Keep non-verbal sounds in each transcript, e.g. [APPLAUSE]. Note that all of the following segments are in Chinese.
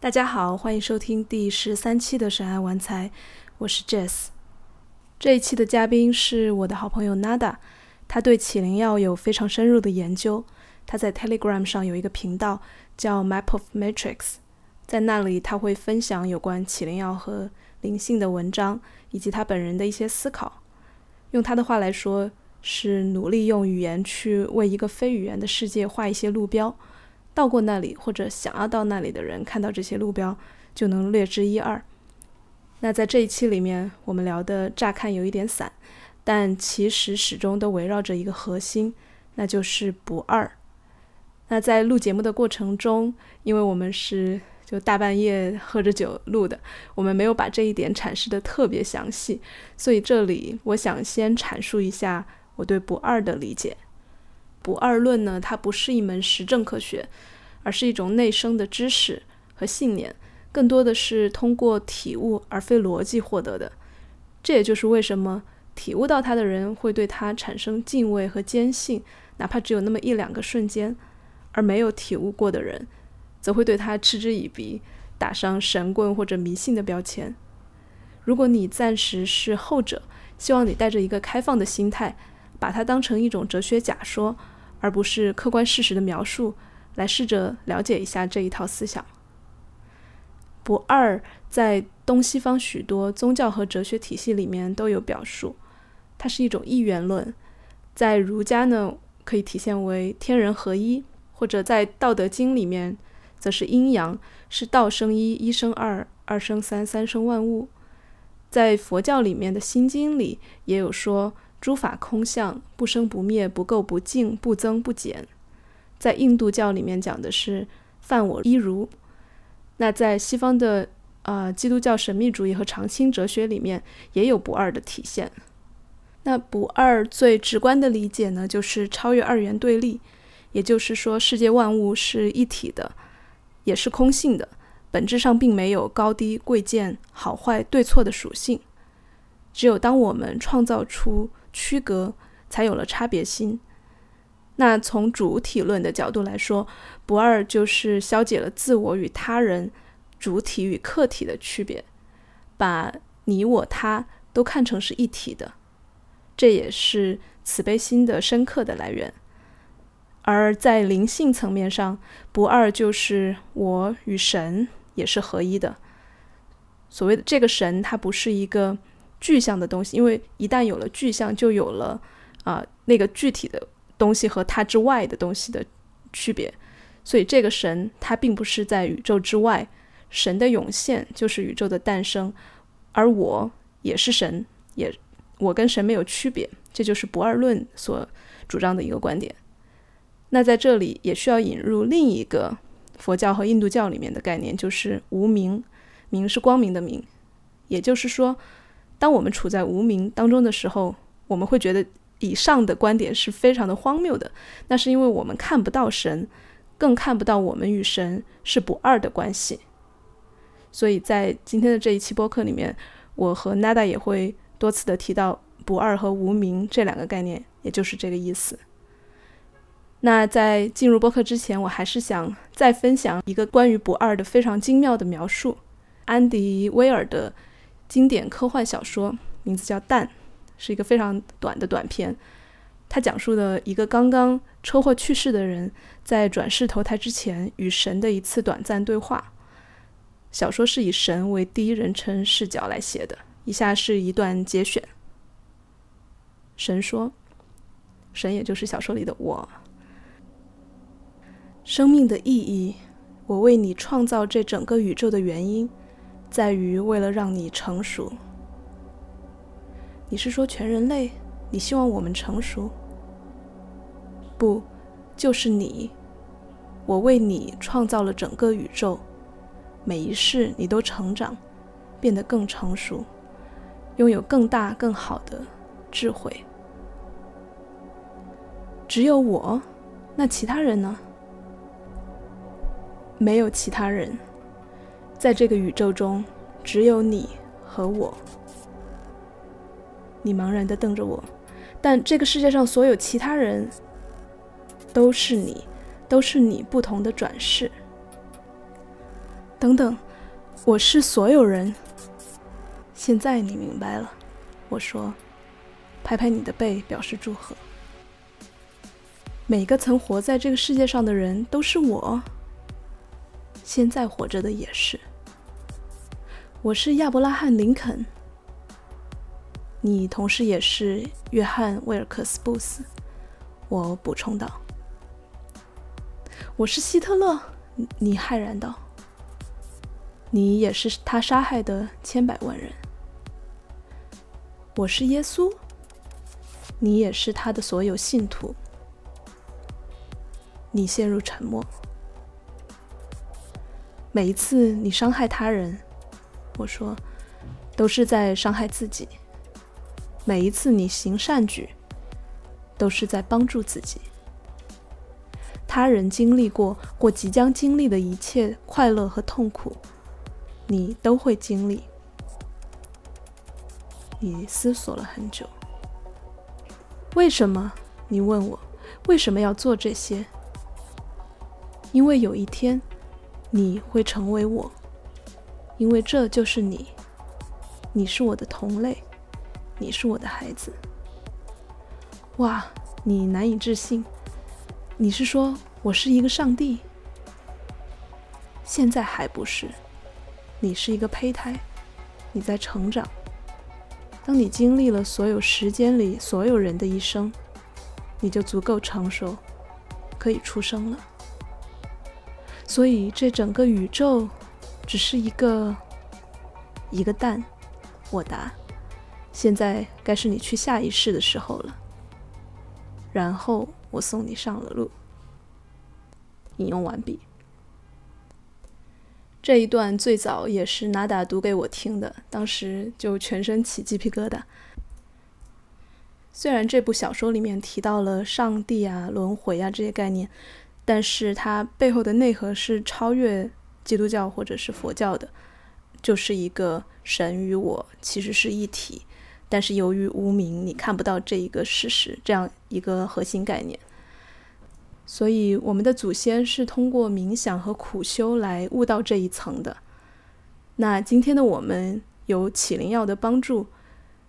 大家好，欢迎收听第十三期的《神爱玩财》，我是 Jess。这一期的嘉宾是我的好朋友 Nada，他对起灵药有非常深入的研究。他在 Telegram 上有一个频道叫 Map of Matrix，在那里他会分享有关起灵药和灵性的文章，以及他本人的一些思考。用他的话来说，是努力用语言去为一个非语言的世界画一些路标。到过那里或者想要到那里的人，看到这些路标就能略知一二。那在这一期里面，我们聊的乍看有一点散，但其实始终都围绕着一个核心，那就是不二。那在录节目的过程中，因为我们是就大半夜喝着酒录的，我们没有把这一点阐释的特别详细，所以这里我想先阐述一下我对不二的理解。不二论呢，它不是一门实证科学，而是一种内生的知识和信念，更多的是通过体悟而非逻辑获得的。这也就是为什么体悟到它的人会对它产生敬畏和坚信，哪怕只有那么一两个瞬间；而没有体悟过的人，则会对它嗤之以鼻，打上神棍或者迷信的标签。如果你暂时是后者，希望你带着一个开放的心态，把它当成一种哲学假说。而不是客观事实的描述，来试着了解一下这一套思想。不二在东西方许多宗教和哲学体系里面都有表述，它是一种一元论。在儒家呢，可以体现为天人合一；或者在《道德经》里面，则是阴阳，是道生一，一生二，二生三，三生万物。在佛教里面的《心经》里也有说。诸法空相，不生不灭，不垢不净，不增不减。在印度教里面讲的是犯我一如。那在西方的呃基督教神秘主义和常青哲学里面也有不二的体现。那不二最直观的理解呢，就是超越二元对立，也就是说世界万物是一体的，也是空性的，本质上并没有高低贵贱、好坏对错的属性。只有当我们创造出区隔才有了差别心。那从主体论的角度来说，不二就是消解了自我与他人、主体与客体的区别，把你我他都看成是一体的。这也是慈悲心的深刻的来源。而在灵性层面上，不二就是我与神也是合一的。所谓的这个神，它不是一个。具象的东西，因为一旦有了具象，就有了啊那个具体的东西和它之外的东西的区别。所以这个神它并不是在宇宙之外，神的涌现就是宇宙的诞生，而我也是神，也我跟神没有区别。这就是不二论所主张的一个观点。那在这里也需要引入另一个佛教和印度教里面的概念，就是无明，明是光明的明，也就是说。当我们处在无名当中的时候，我们会觉得以上的观点是非常的荒谬的。那是因为我们看不到神，更看不到我们与神是不二的关系。所以在今天的这一期播客里面，我和 Nada 也会多次的提到不二和无名这两个概念，也就是这个意思。那在进入播客之前，我还是想再分享一个关于不二的非常精妙的描述——安迪威尔的。经典科幻小说名字叫《蛋》，是一个非常短的短片。它讲述了一个刚刚车祸去世的人在转世投胎之前与神的一次短暂对话。小说是以神为第一人称视角来写的。以下是一段节选：神说：“神也就是小说里的我。生命的意义，我为你创造这整个宇宙的原因。”在于为了让你成熟。你是说全人类？你希望我们成熟？不，就是你。我为你创造了整个宇宙，每一世你都成长，变得更成熟，拥有更大更好的智慧。只有我？那其他人呢？没有其他人。在这个宇宙中，只有你和我。你茫然地瞪着我，但这个世界上所有其他人都是你，都是你不同的转世。等等，我是所有人。现在你明白了，我说，拍拍你的背表示祝贺。每个曾活在这个世界上的人都是我，现在活着的也是。我是亚伯拉罕·林肯，你同时也是约翰·威尔克斯·布斯。我补充道：“我是希特勒。”你骇然道：“你也是他杀害的千百万人。”我是耶稣。你也是他的所有信徒。你陷入沉默。每一次你伤害他人，我说，都是在伤害自己。每一次你行善举，都是在帮助自己。他人经历过或即将经历的一切快乐和痛苦，你都会经历。你思索了很久。为什么？你问我，为什么要做这些？因为有一天，你会成为我，因为这就是你，你是我的同类，你是我的孩子。哇，你难以置信，你是说我是一个上帝？现在还不是，你是一个胚胎，你在成长。当你经历了所有时间里所有人的一生，你就足够成熟，可以出生了。所以，这整个宇宙只是一个一个蛋。我答：“现在该是你去下一世的时候了。”然后我送你上了路。引用完毕。这一段最早也是 Nada 读给我听的，当时就全身起鸡皮疙瘩。虽然这部小说里面提到了上帝啊、轮回啊这些概念。但是它背后的内核是超越基督教或者是佛教的，就是一个神与我其实是一体，但是由于无名，你看不到这一个事实，这样一个核心概念。所以我们的祖先是通过冥想和苦修来悟到这一层的。那今天的我们有启灵药的帮助，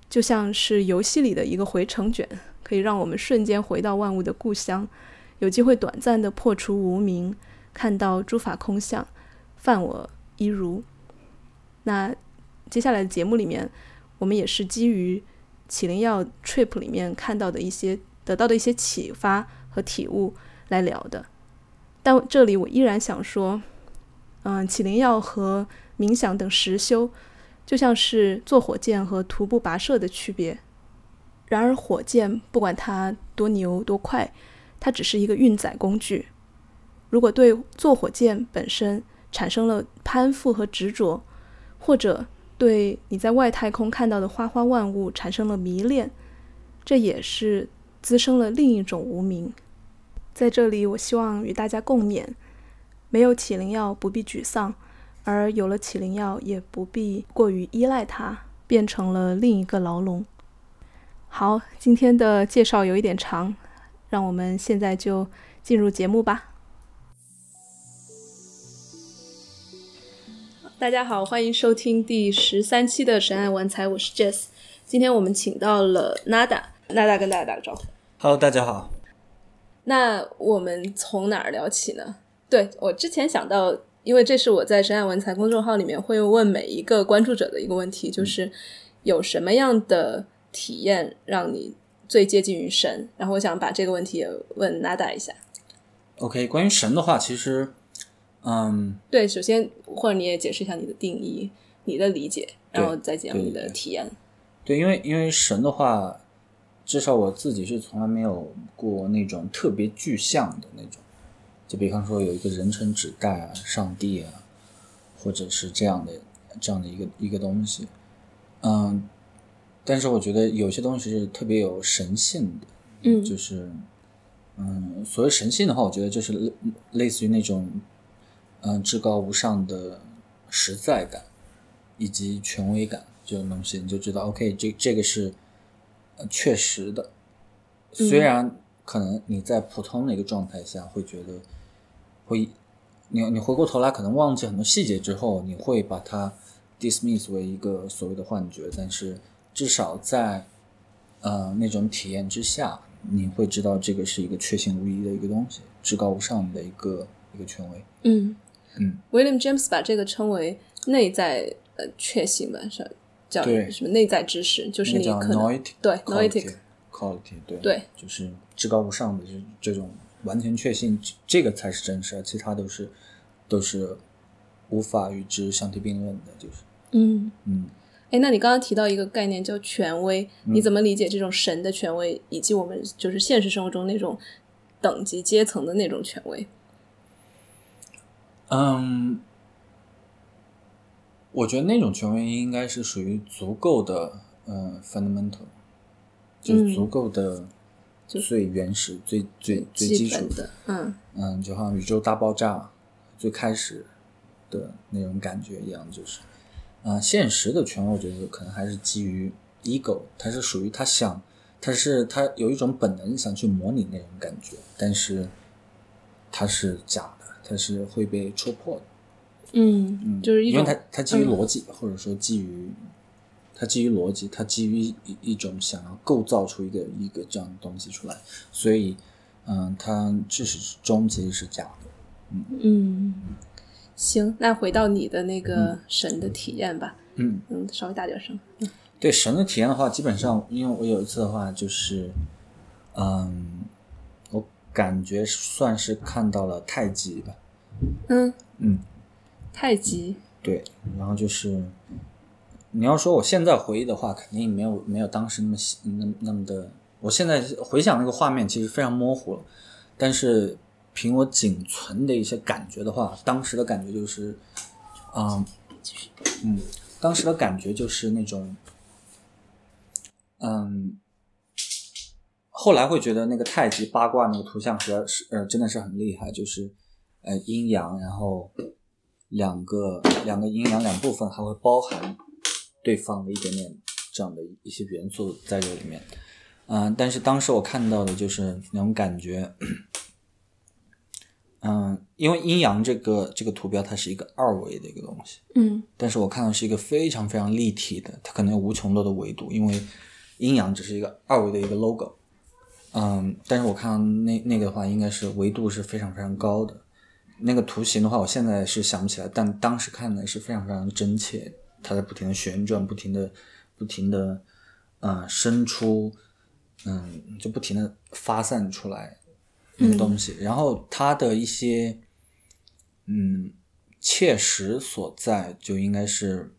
就像是游戏里的一个回程卷，可以让我们瞬间回到万物的故乡。有机会短暂的破除无名，看到诸法空相，犯我一如。那接下来的节目里面，我们也是基于启灵药 trip 里面看到的一些得到的一些启发和体悟来聊的。但这里我依然想说，嗯，启灵药和冥想等实修，就像是坐火箭和徒步跋涉的区别。然而火箭不管它多牛多快。它只是一个运载工具。如果对坐火箭本身产生了攀附和执着，或者对你在外太空看到的花花万物产生了迷恋，这也是滋生了另一种无名。在这里，我希望与大家共勉：没有启灵药不必沮丧，而有了启灵药也不必过于依赖它，变成了另一个牢笼。好，今天的介绍有一点长。让我们现在就进入节目吧。大家好，欢迎收听第十三期的《神爱玩财》，我是 Jess。今天我们请到了 Nada，Nada 跟大家打个招呼。Hello，大家好。那我们从哪儿聊起呢？对我之前想到，因为这是我在《神爱文财》公众号里面会问每一个关注者的一个问题，就是有什么样的体验让你。最接近于神，然后我想把这个问题也问 Nada 一下。OK，关于神的话，其实，嗯，对，首先或者你也解释一下你的定义、你的理解，然后再讲你的体验。对，因为因为神的话，至少我自己是从来没有过那种特别具象的那种，就比方说有一个人称指代啊、上帝啊，或者是这样的这样的一个一个东西，嗯。但是我觉得有些东西是特别有神性的，嗯，就是，嗯，所谓神性的话，我觉得就是类类似于那种，嗯，至高无上的实在感以及权威感这种东西，你就知道，OK，这这个是确实的。虽然可能你在普通的一个状态下会觉得会你你回过头来可能忘记很多细节之后，你会把它 dismiss 为一个所谓的幻觉，但是至少在呃那种体验之下，你会知道这个是一个确信无疑的一个东西，至高无上的一个一个权威。嗯嗯，William James 把这个称为内在呃确信吧，是叫对什么内在知识，就是你可能对 noetic quality 对对，就是至高无上的这这种完全确信，这这个才是真实，其他都是都是无法与之相提并论的，就是嗯。嗯。哎，那你刚刚提到一个概念叫权威，你怎么理解这种神的权威，以及我们就是现实生活中那种等级阶层的那种权威？嗯，我觉得那种权威应该是属于足够的，呃，fundamental，就是足够的最原始、最最最基础的，嗯。嗯，就好像宇宙大爆炸最开始的那种感觉一样，就是，啊、现实的权威，我觉得可能还是基于 ego，它是属于他想，他是他有一种本能想去模拟那种感觉，但是它是假的，它是会被戳破的。嗯，嗯，就是因为它它基于嗯逻辑，或者说基于它基于逻辑，它基于一一种想要构造出一个一个这样的东西出来，所以嗯，它至始至终其实是假的。嗯，行，那回到你的那个神的体验吧，嗯，嗯，稍微大点声，对神的体验的话，基本上因为我有一次的话就是，嗯，我感觉算是看到了太极吧，嗯，嗯，太极，对，然后就是你要说我现在回忆的话，肯定没有没有当时那么细那么那么的。我现在回想那个画面，其实非常模糊了，但是凭我仅存的一些感觉的话，当时的感觉就是，嗯嗯，当时的感觉就是那种，嗯，后来会觉得那个太极八卦那个图像实在是呃真的是很厉害，就是呃阴阳，然后两个两个阴阳两部分还会包含对方的一点点这样的一些元素在这里面。嗯、但是当时我看到的就是那种感觉，嗯、因为阴阳这个这个图标它是一个二维的一个东西，嗯但是我看到是一个非常非常立体的，它可能有无穷多的维度，因为阴阳只是一个二维的一个 logo，嗯，但是我看到那那个的话，应该是维度是非常非常高的。那个图形的话，我现在是想不起来，但当时看的是非常非常真切，它在不停的旋转，不停的不停的嗯伸出，嗯，就不停的发散出来那个东西，然后它的一些嗯切实所在，就应该是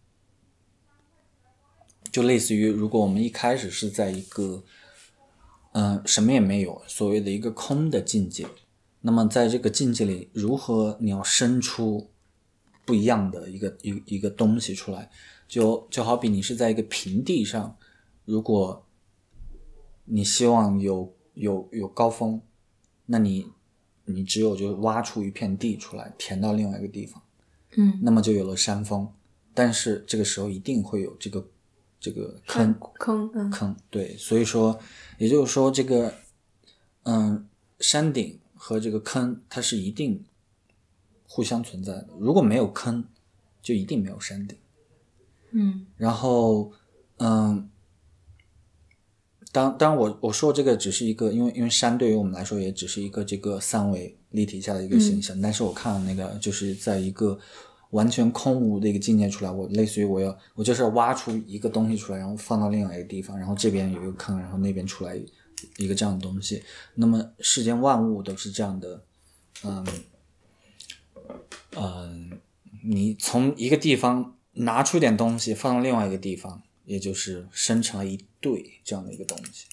就类似于，如果我们一开始是在一个嗯、呃什么也没有，所谓的一个空的境界，那么在这个境界里，如何你要生出不一样的一个一个一个东西出来，就就好比你是在一个平地上，如果你希望有有有高峰，那你你只有就挖出一片地出来，填到另外一个地方，嗯，那么就有了山峰。但是这个时候一定会有这个这个坑坑，嗯坑，对，所以说，也就是说，这个，嗯，山顶和这个坑，它是一定互相存在的。如果没有坑，就一定没有山顶。嗯然后，嗯，当当然我我说这个只是一个，因为因为山对于我们来说也只是一个这个三维立体下的一个形象，但是我看了那个就是在一个完全空无的一个境界出来，我类似于我要我就是要挖出一个东西出来，然后放到另外一个地方，然后这边有一个坑，然后那边出来一个这样的东西。那么世间万物都是这样的，嗯嗯，你从一个地方拿出一点东西放到另外一个地方，也就是生成了一对这样的一个东西。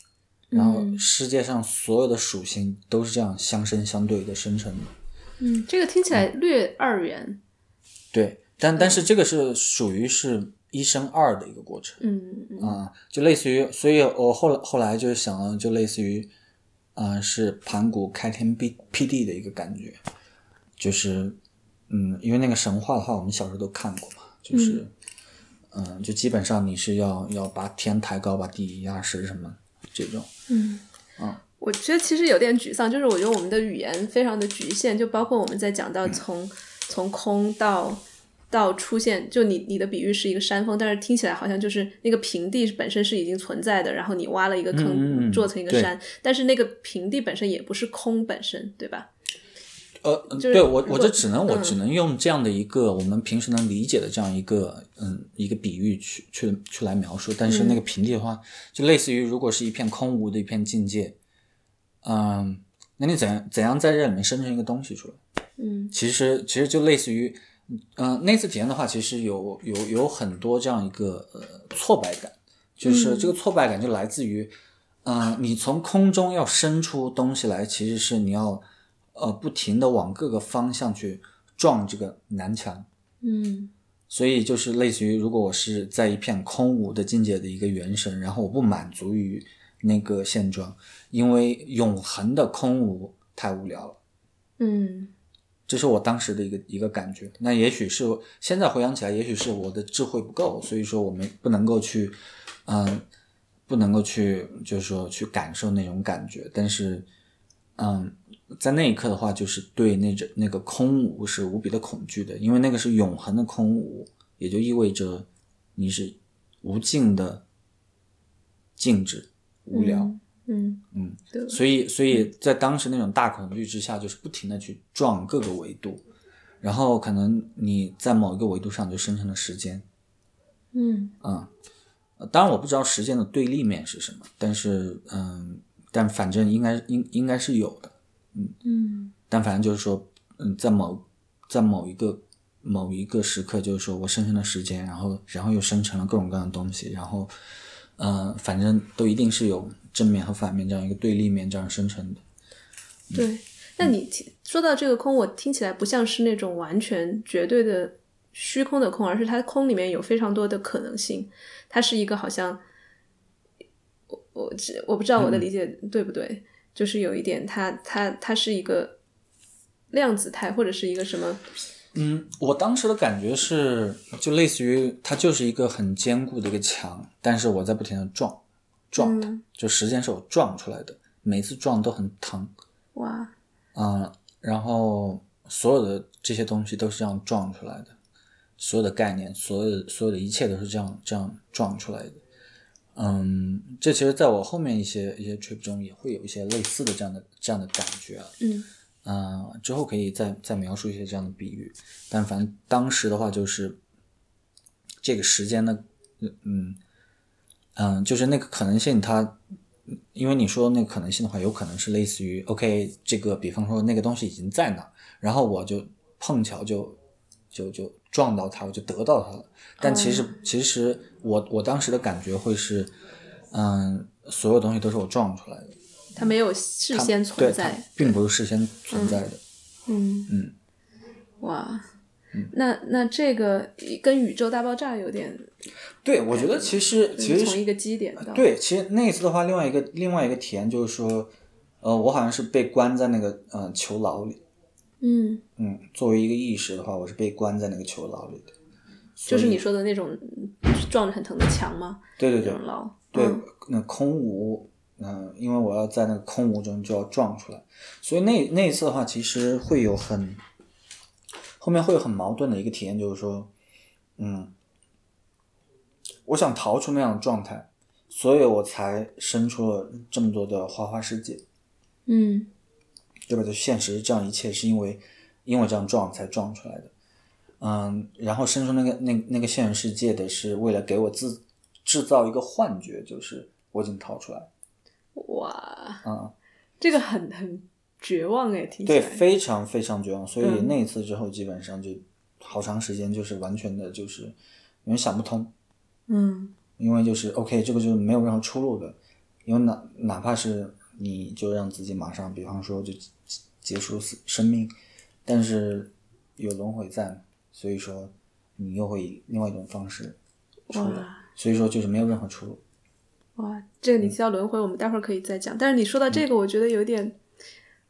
然后嗯。世界上所有的属性都是这样相生相对的生成的。嗯，这个听起来略二元，对，但但是这个是属于是一生二的一个过程嗯嗯啊、就类似于，所以我后来后来就想了，就类似于，啊、是盘古开天辟辟地的一个感觉，就是，嗯，因为那个神话的话，我们小时候都看过嘛，就是，嗯、就基本上你是要要把天抬高，把地压实什么这种，嗯。啊我觉得其实有点沮丧，就是我觉得我们的语言非常的局限，就包括我们在讲到从从空到到出现，就你你的比喻是一个山峰，但是听起来好像就是那个平地本身是已经存在的，然后你挖了一个坑，嗯嗯嗯做成一个山，但是那个平地本身也不是空本身，对吧？呃，就是对我我这只能我嗯。只能用这样的一个我们平时能理解的这样一个嗯一个比喻去去去来描述，但是嗯那个平地的话，就类似于如果是一片空无的一片境界，嗯，那你怎样怎样在这里面生成一个东西出来？嗯。其实其实就类似于，嗯、那次体验的话，其实有有有很多这样一个呃挫败感，就是嗯。这个挫败感就来自于，嗯、你从空中要生出东西来，其实是你要呃不停的往各个方向去撞这个南墙，嗯所以就是类似于，如果我是在一片空无的境界的一个元神，然后我不满足于那个现状，因为永恒的空无太无聊了。嗯这是我当时的一个一个感觉。那也许是现在回想起来，也许是我的智慧不够，所以说我们不能够去，嗯、不能够去，就是说去感受那种感觉。但是，嗯，在那一刻的话，就是对那种那个空无是无比的恐惧的，因为那个是永恒的空无，也就意味着你是无尽的静止、无聊。嗯嗯。嗯，对，所以，所以在当时那种大恐惧之下，就是不停的去撞各个维度，然后可能你在某一个维度上就生成了时间，嗯。当然我不知道时间的对立面是什么，但是，嗯，但反正应该应应该是有的，嗯但反正就是说，嗯，在某在某一个某一个时刻，就是说我生成了时间，然后然后又生成了各种各样的东西，然后，呃，反正都一定是有正面和反面这样一个对立面这样生成的。对。那你说到这个空，我听起来不像是那种完全绝对的虚空的空，而是它空里面有非常多的可能性。它是一个好像，我我只我不知道我的理解对不对，就是有一点它它它是一个量子态或者是一个什么，嗯，我当时的感觉是，就类似于它就是一个很坚固的一个墙，但是我在不停的撞，撞它，嗯就时间是我撞出来的，每次撞都很疼，哇，嗯，然后所有的这些东西都是这样撞出来的，所有的概念，所有所有的一切都是这样这样撞出来的。嗯，这其实在我后面一些一些 trip 中也会有一些类似的这样的这样的感觉啊。嗯嗯，之后可以再再描述一些这样的比喻，但反正当时的话就是这个时间的，嗯嗯，就是那个可能性它，因为你说那个可能性的话，有可能是类似于 OK，这个比方说那个东西已经在那，然后我就碰巧就就就撞到它，我就得到它了。但其实、其实我我当时的感觉会是，嗯，所有东西都是我撞出来的。它没有事先存在，并不是事先存在的。嗯嗯，哇，那那这个跟宇宙大爆炸有点，对，我觉得其实其实是就是从一个基点到，对，其实那一次的话，另外一个另外一个体验就是说，呃，我好像是被关在那个呃囚牢里。嗯，嗯，作为一个意识的话，我是被关在那个囚牢里的。就是你说的那种撞着很疼的墙吗？对对对牢，对嗯，那空无，嗯、因为我要在那个空无中就要撞出来，所以那那一次的话，其实会有很后面会有很矛盾的一个体验，就是说，嗯，我想逃出那样的状态，所以我才生出了这么多的花花世界。嗯对吧？就现实这样一切是因为因为这样撞才撞出来的，嗯，然后生出那个那那个现实世界的是为了给我自制造一个幻觉，就是我已经逃出来，哇，嗯，这个很很绝望哎，听起对，非常非常绝望。所以嗯。那一次之后，基本上就好长时间就是完全的就是因为想不通，嗯。因为就是 OK，这个就是没有任何出路的，因为哪哪怕是你就让自己马上，比方说就结结束死生命，但是有轮回在，所以说你又会以另外一种方式出来，所以说就是没有任何出路。哇，这个你提到轮回，我们待会儿可以再讲。但是你说到这个，我觉得有点。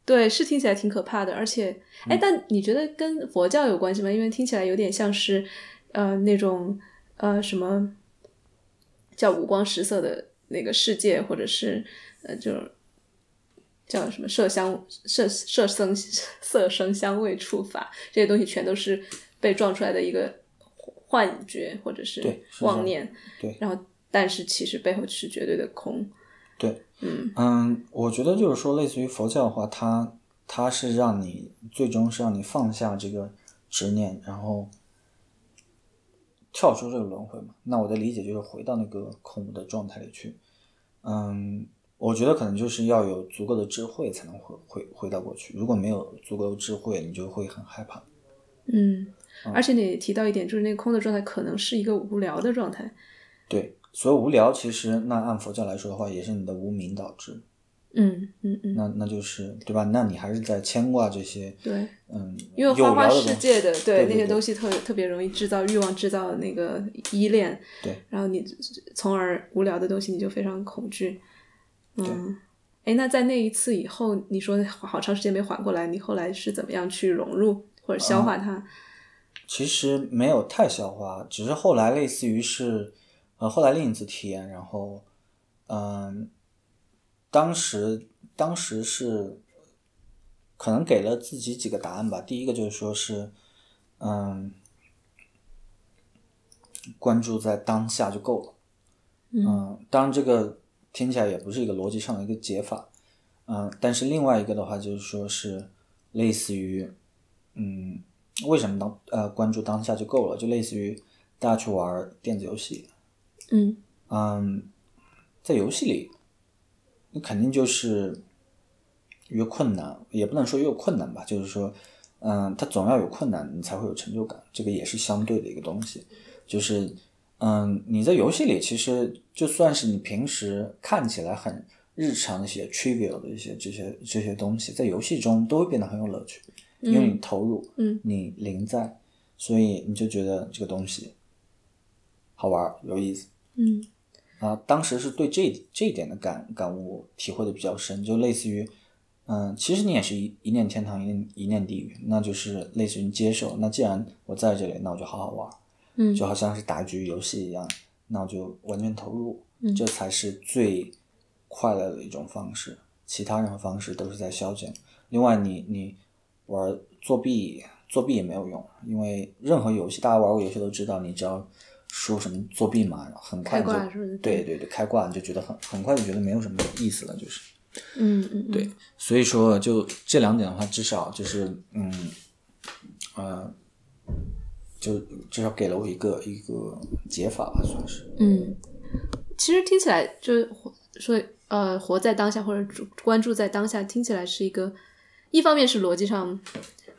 对，是听起来挺可怕的，而且，哎，但你觉得跟佛教有关系吗？因为听起来有点像是，呃，那种呃什么叫五光十色的那个世界，或者是呃，就是叫什么色香色色声色声香味触法这些东西，全都是被撞出来的一个幻觉或者是妄念。对然后但是其实背后是绝对的空。对，嗯嗯，我觉得就是说，类似于佛教的话，它它是让你最终是让你放下这个执念，然后跳出这个轮回嘛。那我的理解就是回到那个空的状态里去。嗯，我觉得可能就是要有足够的智慧才能回回回到过去。如果没有足够的智慧，你就会很害怕。嗯，而且你提到一点，就是那个空的状态可能是一个无聊的状态。对，所以无聊其实那按佛教来说的话，也是你的无名导致。嗯嗯嗯，那那就是对吧？那你还是在牵挂这些对。嗯，因为花花世界的对那些东西特特别容易制造欲望，制造那个依恋，对，然后你从而无聊的东西你就非常恐惧。嗯，哎，那在那一次以后，你说好长时间没缓过来，你后来是怎么样去融入或者消化它？其实没有太消化，只是后来类似于是，呃，后来另一次体验，然后，嗯，当时当时是可能给了自己几个答案吧。第一个就是说是，嗯，关注在当下就够了。嗯，当然这个听起来也不是一个逻辑上的一个解法。嗯，但是另外一个的话就是说是类似于，嗯。为什么当呃关注当下就够了？就类似于大家去玩电子游戏，嗯嗯，在游戏里，你肯定就是越困难，也不能说越困难吧，就是说，嗯，它总要有困难，你才会有成就感，这个也是相对的一个东西。就是，嗯，你在游戏里，其实就算是你平时看起来很日常的一些 trivial 的一些这些这些东西，在游戏中都会变得很有乐趣。因为你投入，嗯，你临在，所以你就觉得这个东西好玩有意思，嗯啊，当时是对这这一点的感感悟体会的比较深，就类似于，嗯，其实你也是一一念天堂，一念一念地狱，那就是类似于接受。那既然我在这里，那我就好好玩，嗯，就好像是打一局游戏一样，那我就完全投入，嗯这才是最快乐的一种方式。其他任何方式都是在消遣。另外你，你玩作弊，作弊也没有用，因为任何游戏，大家玩过游戏都知道，你只要说什么作弊嘛，很快开就？对对对，开挂你就觉得很很快就觉得没有什么意思了，就是。嗯嗯嗯，对，所以说就这两点的话，至少就是嗯，呃，就至少给了我一个一个解法吧，算是。嗯，其实听起来就说呃，活在当下或者关注在当下，听起来是一个，一方面是逻辑上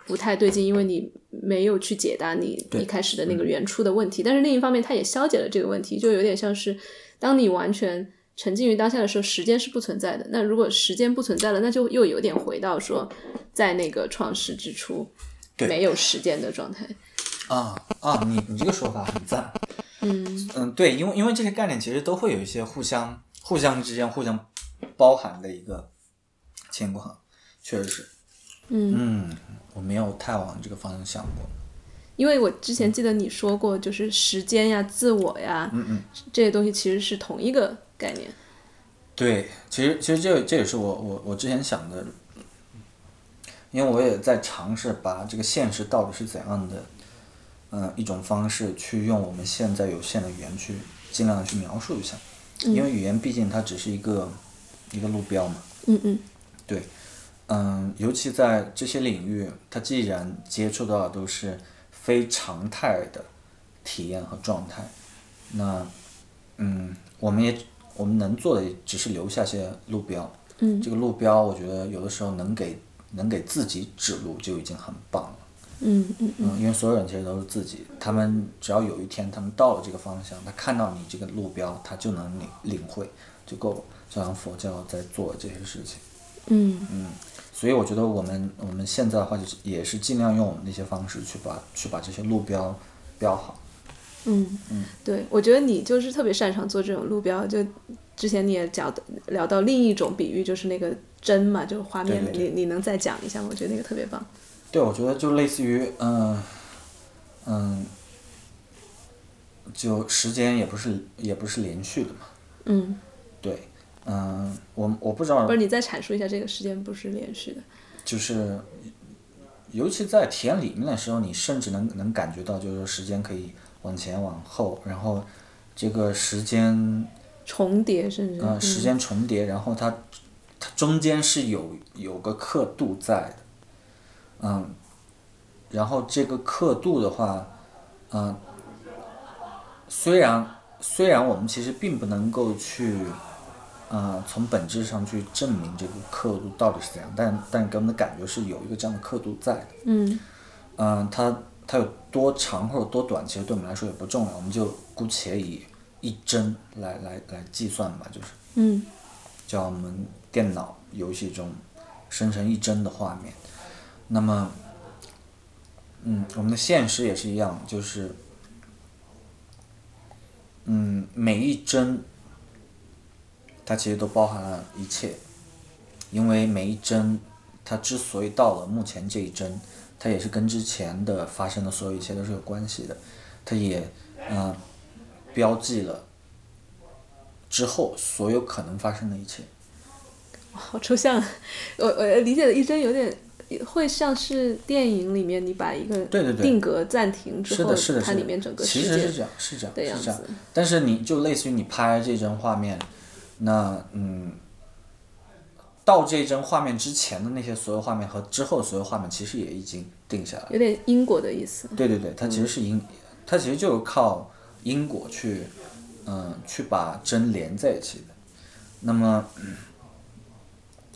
不太对劲，因为你没有去解答你一开始的那个原初的问题，但是另一方面，它也消解了这个问题，就有点像是当你完全沉浸于当下的时候，时间是不存在的。那如果时间不存在了，那就又有点回到说，在那个创世之初对没有时间的状态。啊啊，你你这个说法很赞。嗯嗯，对，因为因为这些概念其实都会有一些互相互相之间互相包含的一个情况，确实是。嗯。嗯，我没有太往这个方向想过。因为我之前记得你说过，就是时间呀、自我呀，嗯嗯，这些东西其实是同一个概念。对，其实其实这这也是我我我之前想的，因为我也在尝试把这个现实到底是怎样的，嗯、一种方式去用我们现在有限的语言去尽量的去描述一下，因为语言毕竟它只是一个一个路标嘛，嗯嗯。对，嗯，尤其在这些领域，它既然接触到的都是非常态的体验和状态，那，嗯，我们也我们能做的也只是留下些路标。嗯。这个路标，我觉得有的时候能给能给自己指路就已经很棒了。嗯嗯嗯嗯，因为所有人其实都是自己，他们只要有一天他们到了这个方向，他看到你这个路标，他就能领领会就够了。就像佛教在做这些事情。嗯嗯所以我觉得我们我们现在的话，就是也是尽量用我们那些方式去把去把这些路标标好。嗯嗯，对，我觉得你就是特别擅长做这种路标。就之前你也讲的聊到另一种比喻，就是那个针嘛，就是画面的。对对你你能再讲一下吗？我觉得那个特别棒。对，我觉得就类似于嗯嗯，就时间也不是也不是连续的嘛。嗯对，嗯，我我不知道不是，你再阐述一下，这个时间不是连续的。就是，尤其在体验里面的时候，你甚至能能感觉到，就是说时间可以往前往后，然后这个时间重叠，甚至呃时间重叠，然后它它中间是有有个刻度在的，嗯，然后这个刻度的话，嗯，虽然虽然我们其实并不能够去。嗯，从本质上去证明这个刻度到底是怎样，但但给我们的感觉是有一个这样的刻度在的。嗯嗯，它它有多长或者多短，其实对我们来说也不重要，我们就姑且以一帧来来来计算吧，就是嗯叫我们电脑游戏中生成一帧的画面。那么，嗯，我们的现实也是一样，就是，嗯，每一帧它其实都包含了一切，因为每一帧它之所以到了目前这一帧，它也是跟之前的发生的所有一切都是有关系的，它也呃标记了之后所有可能发生的一切。好抽象。我我理解的一帧有点会像是电影里面你把一个对对对定格暂停之后，是的，是的，它里面整个其实是这样，是这样，是这样。但是你就类似于你拍这帧画面，那嗯，到这帧画面之前的那些所有画面和之后所有画面，其实也已经定下来了。有点因果的意思。对对对，它其实是因，它其实就是靠因果去，嗯、去把针连在一起的。那么，嗯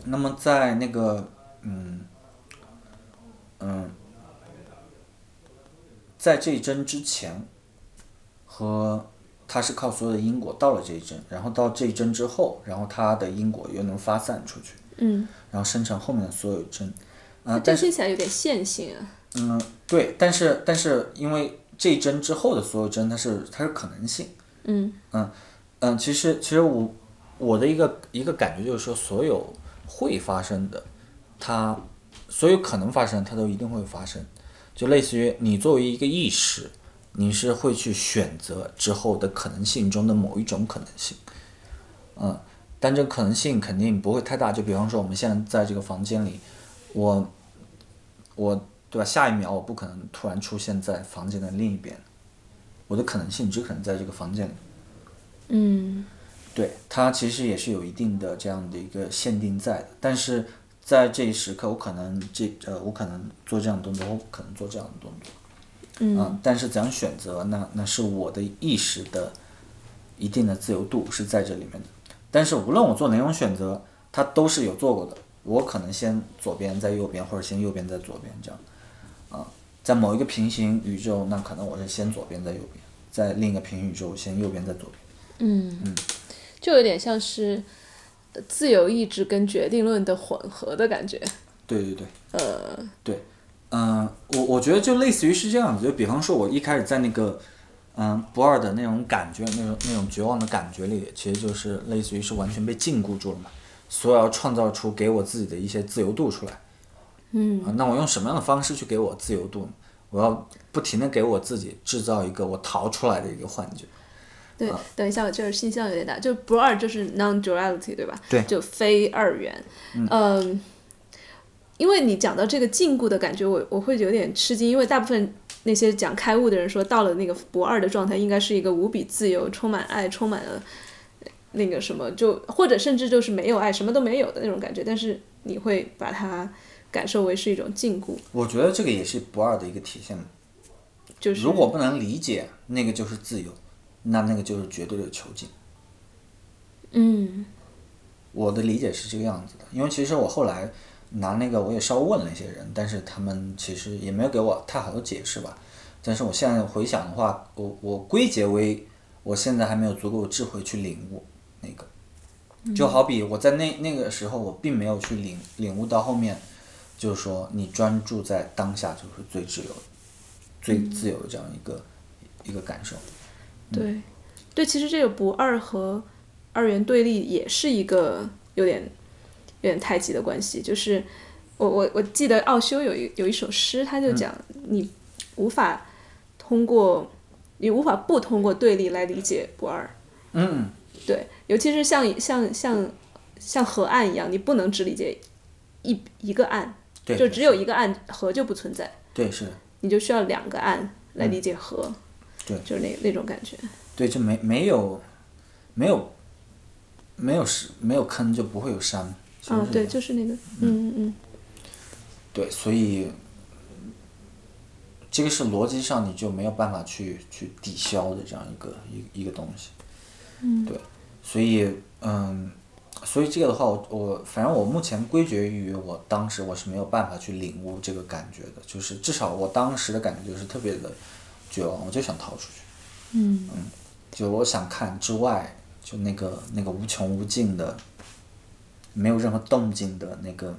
那么在那个，嗯，嗯，在这一针之前，和它是靠所有的因果到了这一针，然后到这一针之后，然后它的因果又能发散出去，嗯，然后生成后面的所有针。啊、这但是听起来有点线性啊。嗯，对，但是但是因为这一针之后的所有针，它是它是可能性。嗯嗯嗯，其实其实我我的一个一个感觉就是说，所有会发生的，它所有可能发生，它都一定会发生。就类似于你作为一个意识，你是会去选择之后的可能性中的某一种可能性。嗯，但这个可能性肯定不会太大。就比方说，我们现在在这个房间里，我我对吧？下一秒我不可能突然出现在房间的另一边，我的可能性只可能在这个房间里。嗯对，它其实也是有一定的这样的一个限定在的，但是在这一时刻，我可能这呃，我可能做这样的动作，我可能做这样的动作，嗯啊但是怎样选择，那那是我的意识的一定的自由度是在这里面的。但是无论我做哪种选择，它都是有做过的。我可能先左边再右边，或者先右边再左边这样，啊，在某一个平行宇宙，那可能我是先左边再右边，在另一个平行宇宙先右边再左边。嗯嗯，就有点像是自由意志跟决定论的混合的感觉。对对对。呃，对，嗯、我我觉得就类似于是这样子，就比方说，我一开始在那个，嗯、不二的那种感觉，那种那种绝望的感觉里，其实就是类似于是完全被禁锢住了嘛，所以要创造出给我自己的一些自由度出来。嗯啊，那我用什么样的方式去给我自由度？我要不停的给我自己制造一个我逃出来的一个幻觉。对，等一下，我这儿信息量有点大，就不二就是 non-duality 对吧？对就非二元。嗯，因为你讲到这个禁锢的感觉，我我会有点吃惊，因为大部分那些讲开悟的人说，到了那个不二的状态，应该是一个无比自由、充满爱、充满了那个什么，就或者甚至就是没有爱，什么都没有的那种感觉，但是你会把它感受为是一种禁锢，我觉得这个也是不二的一个体现。就是如果不能理解，那个就是自由，那那个就是绝对的囚禁。嗯我的理解是这个样子的，因为其实我后来拿那个我也稍微问了一些人，但是他们其实也没有给我太好的解释吧。但是我现在回想的话，我我归结为我现在还没有足够的智慧去领悟那个，就好比我在那那个时候我并没有去领领悟到后面，就是说你专注在当下就是最自由、最自由的这样一个一个感受。对，对，其实这个不二和二元对立也是一个有点有点太极的关系。就是我我我记得奥修有一有一首诗，他就讲、你无法通过你无法不通过对立来理解不二。嗯，对，尤其是像像像像河岸一样，你不能只理解一一个岸，对，就只有一个岸，河就不存在，对是，你就需要两个岸来理解河，嗯对就是那那种感觉。对，就没没有没有没有是没有坑就不会有山。嗯，对，就是那个，嗯嗯嗯，对，所以这个是逻辑上你就没有办法去去抵消的这样一个一一个东西。嗯，对，所以嗯，所以这个的话，我我反正我目前归结于我当时我是没有办法去领悟这个感觉的，就是至少我当时的感觉就是特别的绝望，我就想逃出去。嗯就我想看之外，就那个那个无穷无尽的，没有任何动静的那个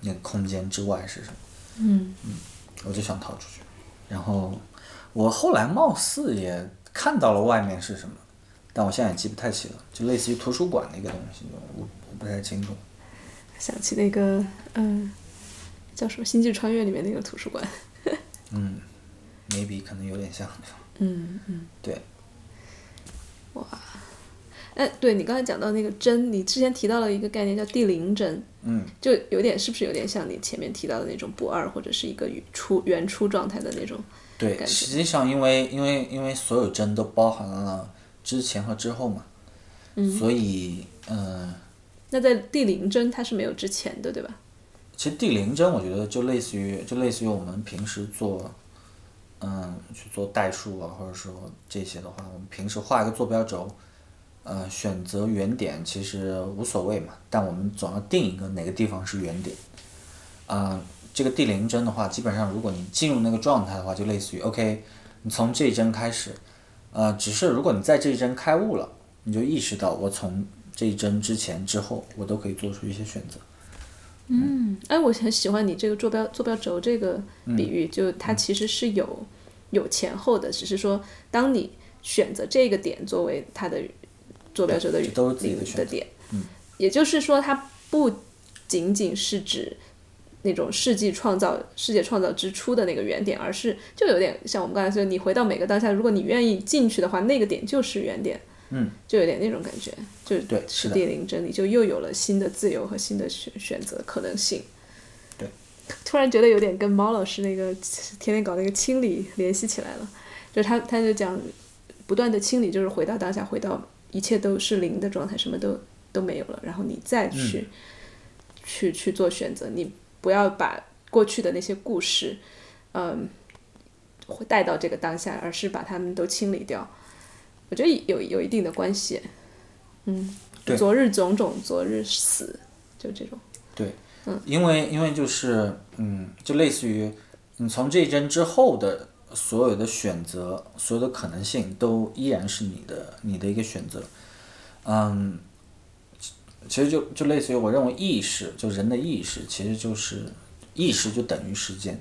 那个空间之外是什么？嗯嗯我就想逃出去。然后我后来貌似也看到了外面是什么，但我现在也记不太起了，就类似于图书馆的一个东西，我我不太清楚。想起那个，嗯，叫什么《星际穿越》里面那个图书馆。嗯，maybe 可能有点像。嗯嗯。对，哎，对你刚才讲到那个针，你之前提到了一个概念叫地灵针，嗯，就有点是不是有点像你前面提到的那种不二或者是一个初原初状态的那种？对，实际上因为因为因为所有针都包含了之前和之后嘛，嗯所以嗯。那在地灵针它是没有之前的，对吧？其实地灵针，我觉得就类似于就类似于我们平时做，嗯，去做代数啊，或者说这些的话，我们平时画一个坐标轴，呃，选择原点其实无所谓嘛，但我们总要定一个哪个地方是原点。啊、这个第零针的话，基本上如果你进入那个状态的话，就类似于 OK，你从这一针开始，呃，只是如果你在这一针开悟了，你就意识到我从这一针之前之后，我都可以做出一些选择。哎，我很喜欢你这个坐标坐标轴这个比喻，就它其实是有有前后的，只是说当你选择这个点作为它的坐标轴的这都是自己的点，也就是说它不仅仅是指那种世纪创造世界创造之初的那个原点，而是就有点像我们刚才说，你回到每个当下，如果你愿意进去的话，那个点就是原点。嗯，就有点那种感觉，就对是地灵真理，就又有了新的自由和新的选选择可能性。对，突然觉得有点跟猫老师那个天天搞那个清理联系起来了，就是他他就讲不断的清理，就是回到当下，回到一切都是零的状态，什么都都没有了，然后你再去、去去做选择，你不要把过去的那些故事，嗯，带到这个当下，而是把它们都清理掉。我觉得有有一定的关系，嗯，对。昨日种种，昨日死，就这种，对，嗯。因为因为就是嗯，就类似于你从这一针之后的所有的选择，所有的可能性都依然是你的你的一个选择，嗯，其其实就就类似于我认为意识，就人的意识其实就是意识就等于时间，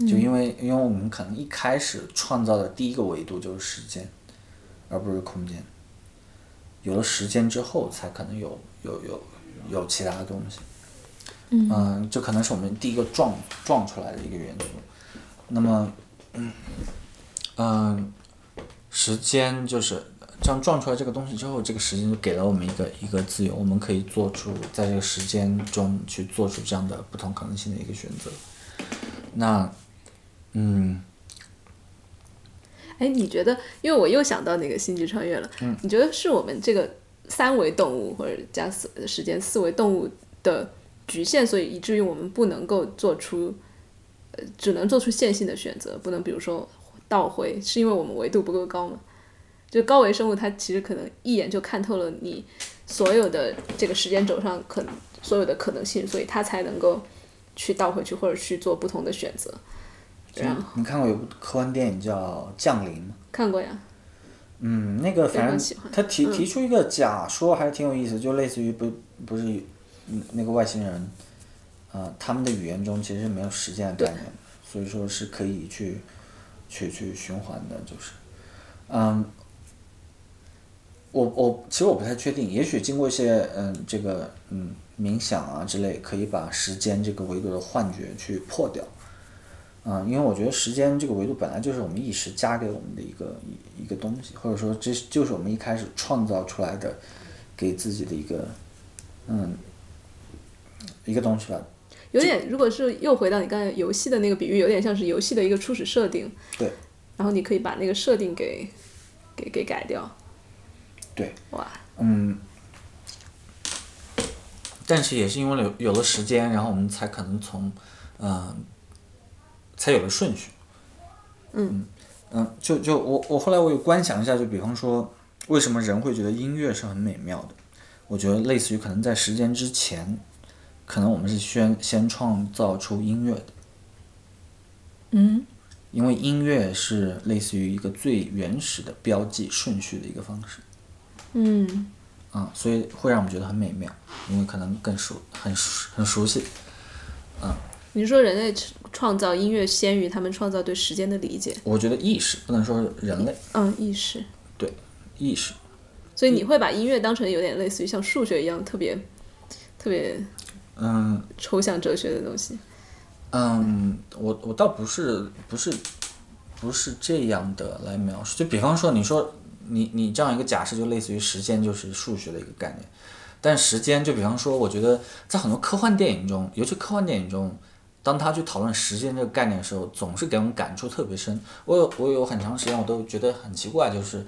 就因为因为我们可能一开始创造的第一个维度就是时间，而不是空间。有了时间之后，才可能有有有有其他的东西。嗯，这可能是我们第一个撞撞出来的一个元素。那么，嗯，嗯，时间就是这样撞出来这个东西之后，这个时间就给了我们一个一个自由，我们可以做出在这个时间中去做出这样的不同可能性的一个选择。那，嗯，哎，你觉得？因为我又想到那个星际穿越了，嗯，你觉得是我们这个三维动物或者加四时间四维动物的局限，所以以至于我们不能够做出，呃，只能做出线性的选择，不能比如说倒回，是因为我们维度不够高吗？就高维生物，它其实可能一眼就看透了你所有的这个时间轴上可能所有的可能性，所以它才能够去倒回去或者去做不同的选择。然后你看过有部科幻电影叫《降临》吗？看过呀，嗯，那个反正他提嗯。提出一个假说，还是挺有意思，就类似于不不是嗯那个外星人，呃，他们的语言中其实是没有时间的概念的，所以说是可以去去去循环的，就是，嗯，我我其实我不太确定，也许经过一些嗯这个嗯冥想啊之类，可以把时间这个维度的幻觉去破掉。嗯，因为我觉得时间这个维度本来就是我们意识加给我们的一个一一个东西，或者说这就是我们一开始创造出来的，给自己的一个嗯一个东西吧。有点，如果是又回到你刚才游戏的那个比喻，有点像是游戏的一个初始设定，对，然后你可以把那个设定给给给改掉。对，哇，嗯，但是也是因为有有了时间，然后我们才可能从嗯、才有了顺序。嗯嗯，就就我我后来我有观想一下，就比方说，为什么人会觉得音乐是很美妙的？我觉得类似于可能在时间之前，可能我们是先先创造出音乐的，嗯因为音乐是类似于一个最原始的标记顺序的一个方式。嗯啊、所以会让我们觉得很美妙，因为可能更熟、很熟、很熟悉。嗯你是说人类创造音乐先于他们创造对时间的理解？我觉得意识不能说人类，嗯，意识。对意识，所以你会把音乐当成有点类似于像数学一样特别特别嗯抽象哲学的东西。嗯，我我倒不是不是不是这样的来描述，就比方说你说你你这样一个假设，就类似于时间就是数学的一个概念，但时间就比方说，我觉得在很多科幻电影中，尤其科幻电影中。当他去讨论时间这个概念的时候，总是给我们感触特别深。我有我有很长时间我都觉得很奇怪，就是，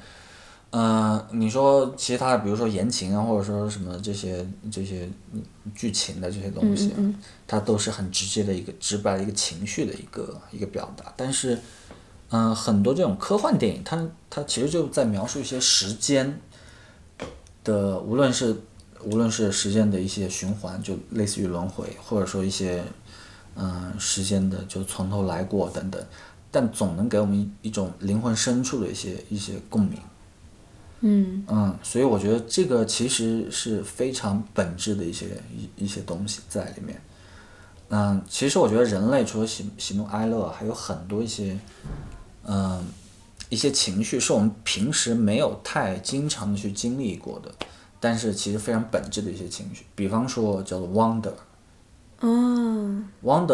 呃，你说其他的，比如说言情啊，或者说什么这些这些嗯剧情的这些东西啊，它都是很直接的一个直白的一个情绪的一个一个表达。但是，嗯、很多这种科幻电影，它它其实就在描述一些时间的，无论是无论是时间的一些循环，就类似于轮回，或者说一些嗯、时间的就从头来过等等，但总能给我们一一种灵魂深处的一些一些共鸣。嗯嗯，所以我觉得这个其实是非常本质的一些一一些东西在里面。嗯，其实我觉得人类除了喜喜怒哀乐，还有很多一些，嗯，一些情绪是我们平时没有太经常的去经历过的，但是其实非常本质的一些情绪。比方说叫做嗯，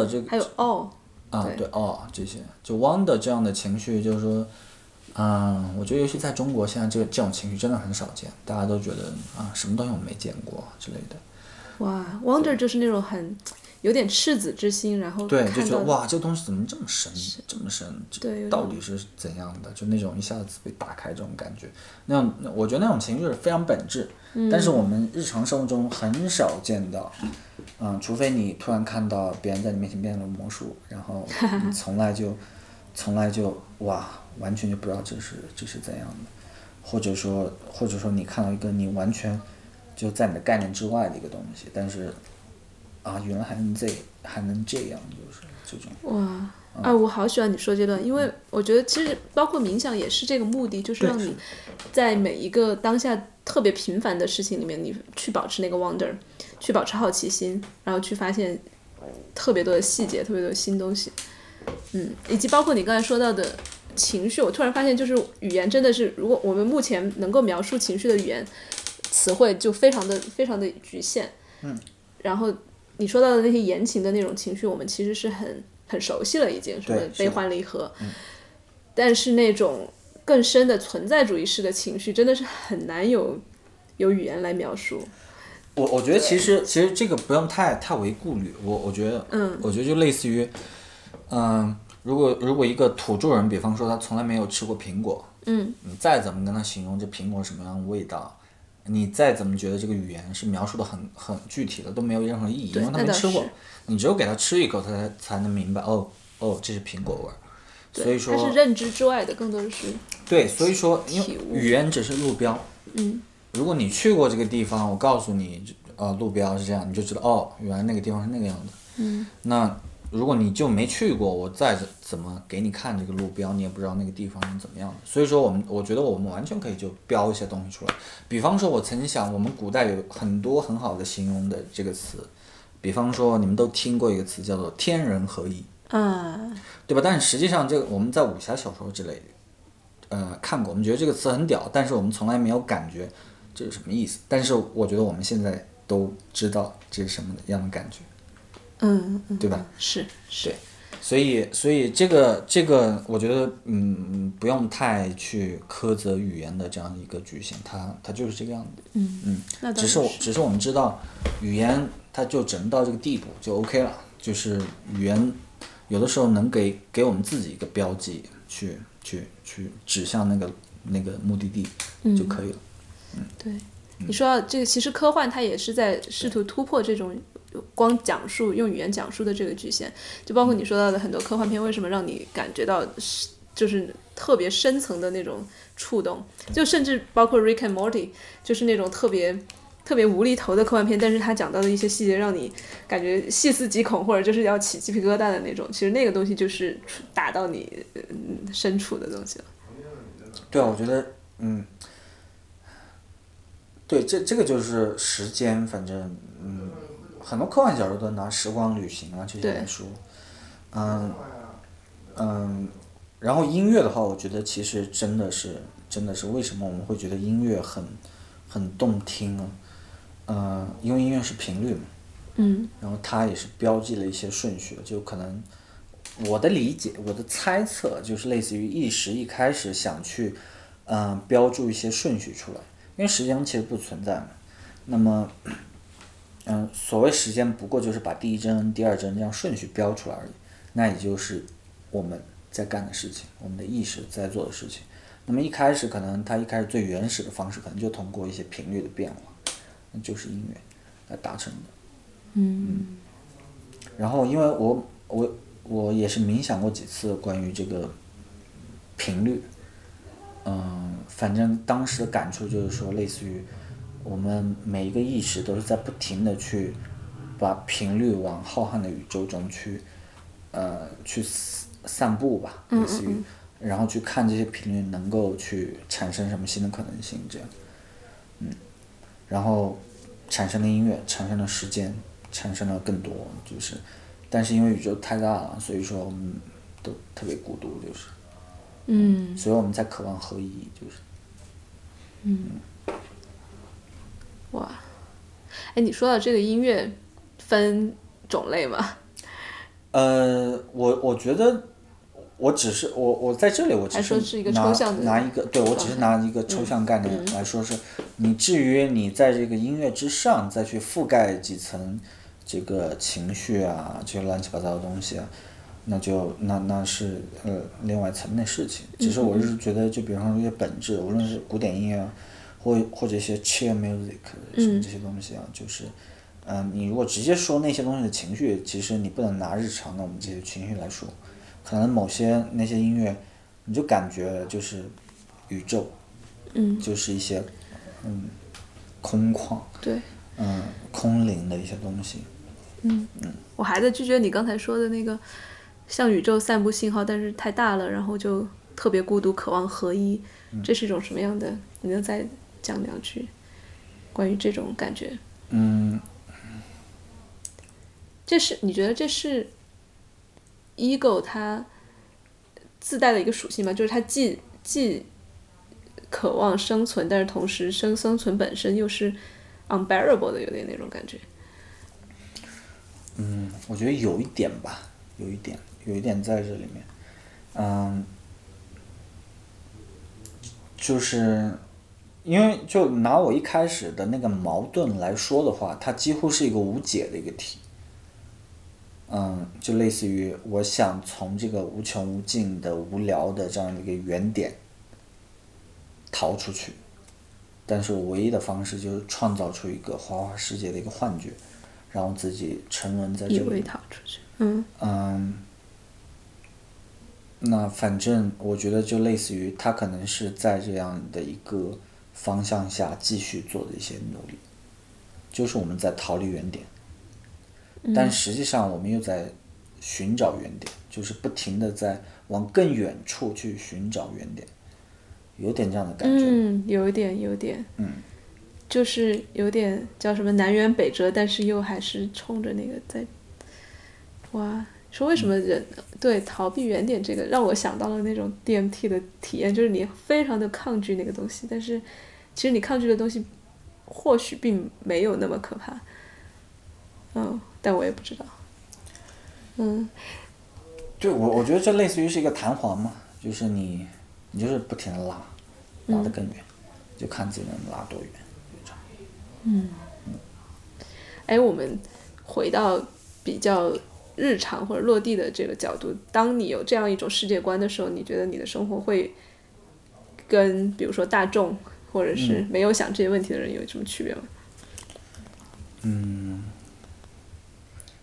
这个还有哦，啊，对。对哦，这些就 wonder 这样的情绪，就是说，嗯，我觉得尤其在中国，现在这个这种情绪真的很少见，大家都觉得啊，什么东西我没见过之类的，哇，Wonder 就是那种很有点赤子之心，然后对，就觉得哇，这个东西怎么这么深，这么深，这对到底是怎样的？就那种一下子被打开这种感觉，那样我觉得那种情绪是非常本质，嗯但是我们日常生活中很少见到，嗯，除非你突然看到别人在你面前变了魔术，然后你 [LAUGHS] 从来就从来就哇，完全就不知道这是这是怎样的，或者说或者说你看到一个你完全就在你的概念之外的一个东西，但是啊，原来还能这还能这样，就是这种。哇。啊，我好喜欢你说这段，因为我觉得其实包括冥想也是这个目的，就是让你在每一个当下特别平凡的事情里面，你去保持那个 wonder，去保持好奇心，然后去发现特别多的细节，特别多的新东西。嗯，以及包括你刚才说到的情绪，我突然发现，就是语言真的是，如果我们目前能够描述情绪的语言词汇，就非常的非常的局限。嗯，然后你说到的那些言情的那种情绪，我们其实是很很熟悉了，已经什么悲对是的欢离合。但是那种更深的存在主义式的情绪，真的是很难有有语言来描述。我我觉得其实其实这个不用太太为顾虑，我我觉得，嗯我觉得就类似于，嗯、如果如果一个土著人，比方说他从来没有吃过苹果，嗯，你再怎么跟他形容这苹果什么样的味道，你再怎么觉得这个语言是描述的很很具体的，都没有任何意义，因为他没吃过，你只有给他吃一口，他才才能明白，哦哦，这是苹果味儿。所以说，它是认知之外的，更多的是对，所以说，因为语言只是路标。嗯。如果你去过这个地方，我告诉你，呃，路标是这样，你就知道哦，原来那个地方是那个样子。嗯。那如果你就没去过，我再怎么给你看这个路标，你也不知道那个地方是怎么样的。所以说，我们我觉得我们完全可以就标一些东西出来。比方说，我曾经想，我们古代有很多很好的形容的这个词，比方说，你们都听过一个词叫做“天人合一”。啊，对吧？但实际上，这个我们在武侠小说之类，呃，看过，我们觉得这个词很屌，但是我们从来没有感觉这是什么意思。但是我觉得我们现在都知道这是什么样的感觉，嗯嗯，对吧？是是对，所以，所以这个这个，我觉得，嗯，不用太去苛责语言的这样一个局限，它它就是这个样子。嗯嗯，那只是我只是我们知道，语言它就只能到这个地步就 OK 了，就是语言有的时候能给给我们自己一个标记，去去去指向那个那个目的地就可以了。嗯对，你说这个，其实科幻它也是在试图突破这种光讲述用语言讲述的这个局限，就包括你说到的很多科幻片，为什么让你感觉到是就是特别深层的那种触动，就甚至包括 Rick and Morty，就是那种特别特别无厘头的科幻片，但是他讲到的一些细节让你感觉细思极恐，或者就是要起鸡皮疙瘩的那种，其实那个东西就是打到你嗯深处的东西了。对啊，我觉得，嗯，对，这这个就是时间，反正，嗯，很多科幻小说都拿时光旅行啊这些来说，嗯，嗯，然后音乐的话，我觉得其实真的是，真的是为什么我们会觉得音乐很很动听呢？嗯，因为音乐是频率嘛，嗯然后它也是标记了一些顺序，就可能我的理解，我的猜测就是类似于一时一开始想去，嗯、标注一些顺序出来，因为时间其实不存在嘛。那么，嗯、所谓时间不过就是把第一帧、第二帧这样顺序标出来而已，那也就是我们在干的事情，我们的意识在做的事情。那么一开始可能它一开始最原始的方式，可能就通过一些频率的变化，那就是音乐来达成的。嗯然后因为我我我也是冥想过几次关于这个频率，嗯，反正当时的感触就是说，类似于我们每一个意识都是在不停的去把频率往浩瀚的宇宙中去，呃，去散散步吧，类似于，然后去看这些频率能够去产生什么新的可能性，这样，嗯，然后产生了音乐，产生了时间，产生了更多，就是，但是因为宇宙太大了，所以说我们都特别孤独，就是，嗯。所以我们在渴望合一，就是。哇，哎，你说到这个音乐分种类吗？[LAUGHS] 呃，我我觉得，我只是我我在这里我只还说是一个拿抽象的拿一个，对我只是拿一个抽象概念来说是，你至于你在这个音乐之上再去覆盖几层这个情绪啊，这些乱七八糟的东西啊，那就那那是呃另外层面的事情。只是我是觉得，就比方说一些本质，无论是古典音乐啊，或或者一些 chill music 什么这些东西啊，就是。嗯，你如果直接说那些东西的情绪，其实你不能拿日常的我们这些情绪来说，可能某些那些音乐，你就感觉就是宇宙，嗯，就是一些嗯空旷，对，嗯空灵的一些东西。嗯嗯我还在拒绝你刚才说的那个向宇宙散布信号，但是太大了，然后就特别孤独，渴望合一。这是一种什么样的？你能再讲两句关于这种感觉？嗯，这是你觉得这是 ego 它自带的一个属性吗？就是它既既渴望生存，但是同时生生存本身又是 unbearable 的，有点那种感觉。嗯，我觉得有一点吧，有一点，有一点在这里面，嗯，就是因为就拿我一开始的那个矛盾来说的话，它几乎是一个无解的一个题。嗯，就类似于我想从这个无穷无尽的无聊的这样的一个原点逃出去，但是我唯一的方式就是创造出一个花花世界的一个幻觉，然后自己沉沦在这里以为。逃出去。嗯嗯，那反正我觉得就类似于他可能是在这样的一个方向下继续做的一些努力，就是我们在逃离原点，但实际上我们又在寻找原点，就是不停的在往更远处去寻找原点，有点这样的感觉。嗯，有一点，有点，嗯，就是有点叫什么南辕北辙，但是又还是冲着那个在。哇，说为什么人、对逃避原点这个，让我想到了那种 DMT 的体验，就是你非常的抗拒那个东西，但是其实你抗拒的东西或许并没有那么可怕。嗯，但我也不知道。嗯，对我，我觉得这类似于是一个弹簧嘛，就是你，你就是不停的拉，拉得更远，就看自己能拉多远，就这样。哎，我们回到比较日常或者落地的这个角度，当你有这样一种世界观的时候，你觉得你的生活会跟比如说大众或者是没有想这些问题的人有什么区别吗？嗯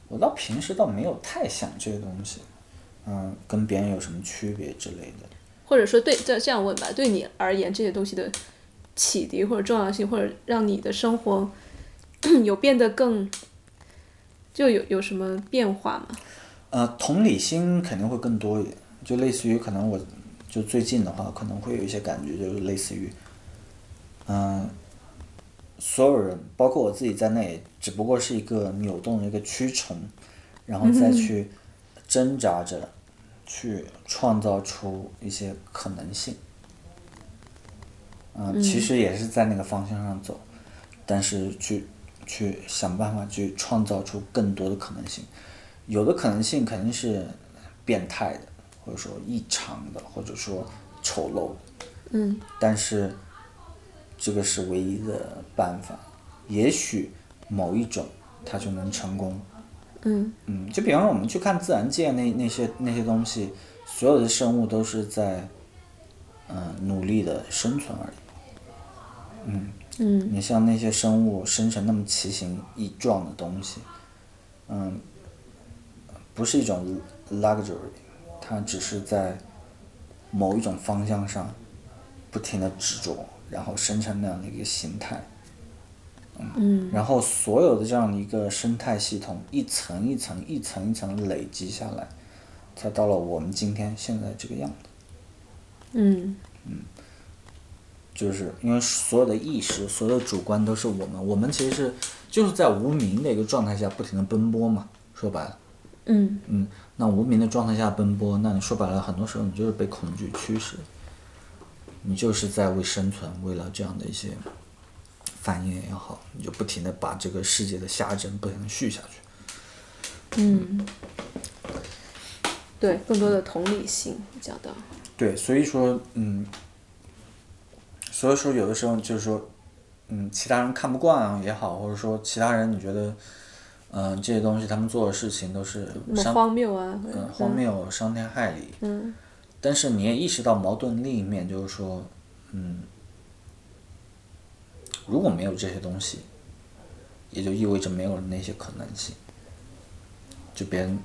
我倒平时倒没有太想这些东西，嗯，跟别人有什么区别之类的。或者说对这这样问吧，对你而言这些东西的启迪或者重要性，或者让你的生活 [CLEARS THROAT] 有变得更就有有什么变化吗？呃，同理心肯定会更多一点，就类似于可能我就最近的话，可能会有一些感觉，就是类似于，嗯、所有人，包括我自己在内，只不过是一个扭动的一个蛆虫，然后再去挣扎着去创造出一些可能性。嗯、其实也是在那个方向上走，但是去去想办法去创造出更多的可能性。有的可能性肯定是变态的，或者说异常的，或者说丑陋的。嗯但是这个是唯一的办法，也许某一种它就能成功。嗯嗯，就比方说我们去看自然界那那些那些东西，所有的生物都是在嗯、努力的生存而已。嗯你像那些生物生成那么奇形异状的东西，嗯，不是一种 luxury，它只是在某一种方向上不停的执着，然后生成那样的一个形态。嗯然后所有的这样的一个生态系统，一层一层、一层一层累积下来，才到了我们今天现在这个样子。嗯就是因为所有的意识、所有的主观都是我们，我们其实是就是在无名的一个状态下不停的奔波嘛。说白了，嗯嗯，那无名的状态下奔波，那你说白了，很多时候你就是被恐惧驱使，你就是在为生存，为了这样的一些繁衍也好，你就不停的把这个世界的下针不停的续下去。嗯，对，更多的同理心讲到，对，所以说，嗯，所以说有的时候就是说，嗯，其他人看不惯啊也好，或者说其他人你觉得，嗯、这些东西他们做的事情都是荒谬啊，嗯荒谬、伤天害理，嗯但是你也意识到矛盾另一面，就是说，嗯，如果没有这些东西，也就意味着没有了那些可能性。就别人，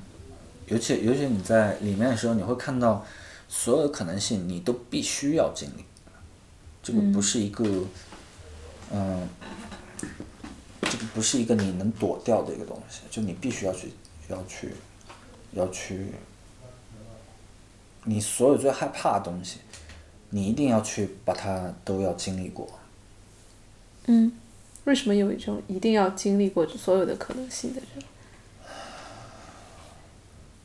尤其尤其你在里面的时候，你会看到所有的可能性，你都必须要经历。这个不是一个，嗯、这个不是一个你能躲掉的一个东西，就你必须要去，要去，要去。你所有最害怕的东西，你一定要去把它都要经历过。嗯，为什么有一种一定要经历过所有的可能性在这里？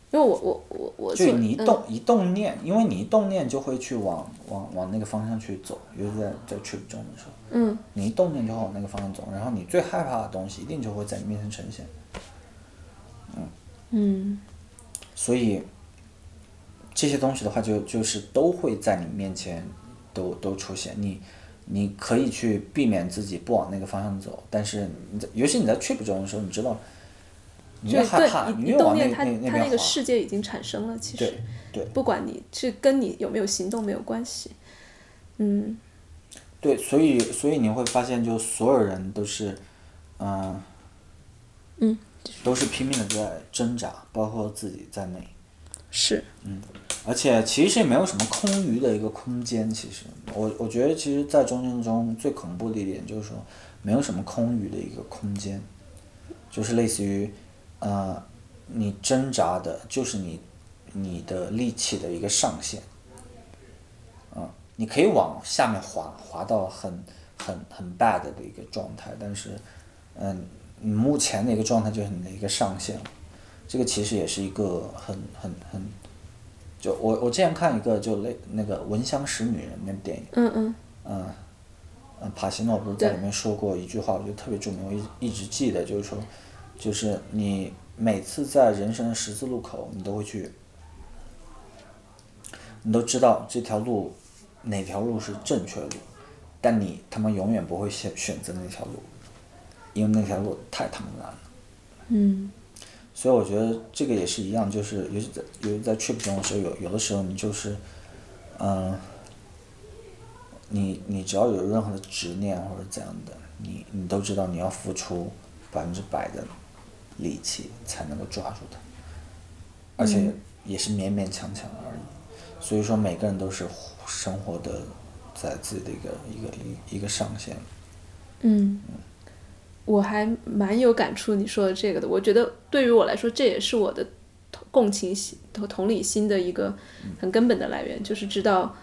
因为我我我我就你一动、一动念，因为你一动念就会去往往往那个方向去走，尤其在在 trip 中的时候，嗯你一动念就会往那个方向走，然后你最害怕的东西一定就会在你面前呈现。嗯嗯所以这些东西的话就，就是都会在你面前都都出现。你你可以去避免自己不往那个方向走，但是你在，尤其你在 trip 中的时候，你知道，你就越害怕，你越往那动念，它那那边滑。它那个世界已经产生了，其实对对不管你是跟你有没有行动没有关系。嗯对，所以所以你会发现，就所有人都是，嗯、嗯，都是拼命的在挣扎，包括自己在内。是而且其实也没有什么空余的一个空间。其实我我觉得，其实，在中间中最恐怖的一点就是说，没有什么空余的一个空间，就是类似于，呃，你挣扎的就是你你的力气的一个上限。啊、你可以往下面滑，滑到很很很 bad 的一个状态，但是，嗯，你目前的一个状态就是你的一个上限。这个其实也是一个很很很，就我我之前看一个就类那个《闻香识女人》那部电影，嗯嗯嗯，嗯，帕西诺不是在里面说过一句话，我觉得特别著名，我一一直记得，就是说，就是你每次在人生的十字路口，你都会去你都知道这条路哪条路是正确路，但你他妈永远不会选选择那条路，因为那条路太他妈难了。嗯所以我觉得这个也是一样，就是尤其在尤其在 trip 中的时候，有有的时候你就是，嗯、你你只要有任何的执念或者怎样的，你你都知道你要付出百分之百的力气才能够抓住它，而且也是勉勉强强而已。所以说每个人都是生活的在自己的一个一个一一个上限。嗯，我还蛮有感触你说的这个的。我觉得对于我来说，这也是我的同共情心、同同理心的一个很根本的来源，就是知道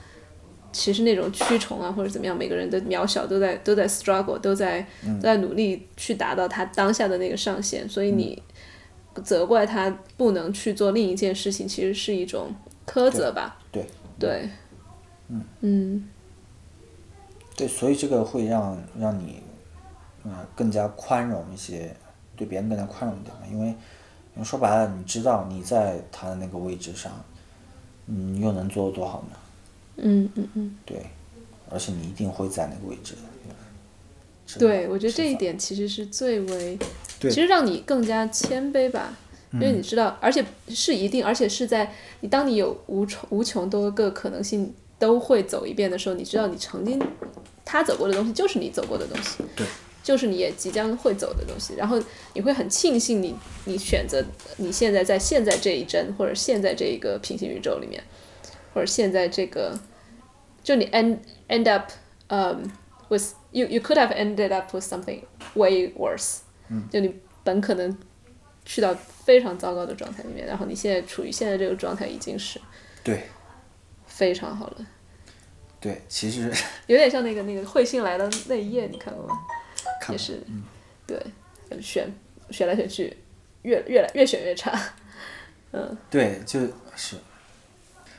其实那种蛆虫啊或者怎么样，每个人的渺小都在都在 struggle，都在都在努力去达到他当下的那个上限，所以你责怪他不能去做另一件事情，其实是一种苛责吧。对对，嗯对，所以这个会让让你，呃，更加宽容一些，对别人更加宽容一点嘛。因为，因为说白了，你知道你在他的那个位置上，你又能做得多好呢？嗯嗯嗯。对，而且你一定会在那个位置对，我觉得这一点其实是最为，其实让你更加谦卑吧，因为你知道，而且是一定，而且是在你当你有无穷无穷多个可能性都会走一遍的时候，你知道你曾经他走过的东西就是你走过的东西，对，就是你也即将会走的东西，然后你会很庆幸你你选择你现在在现在这一帧，或者现在这一个平行宇宙里面，或者现在这个，就你 end end up um with you you could have ended up with something way worse，嗯，就你本可能去到非常糟糕的状态里面，然后你现在处于现在这个状态已经是对。非常好了，对，其实。有点像那个那个彗星来的那一夜，你看过吗？看也是，对，选选来选去，越越来越选越差，嗯对，就是，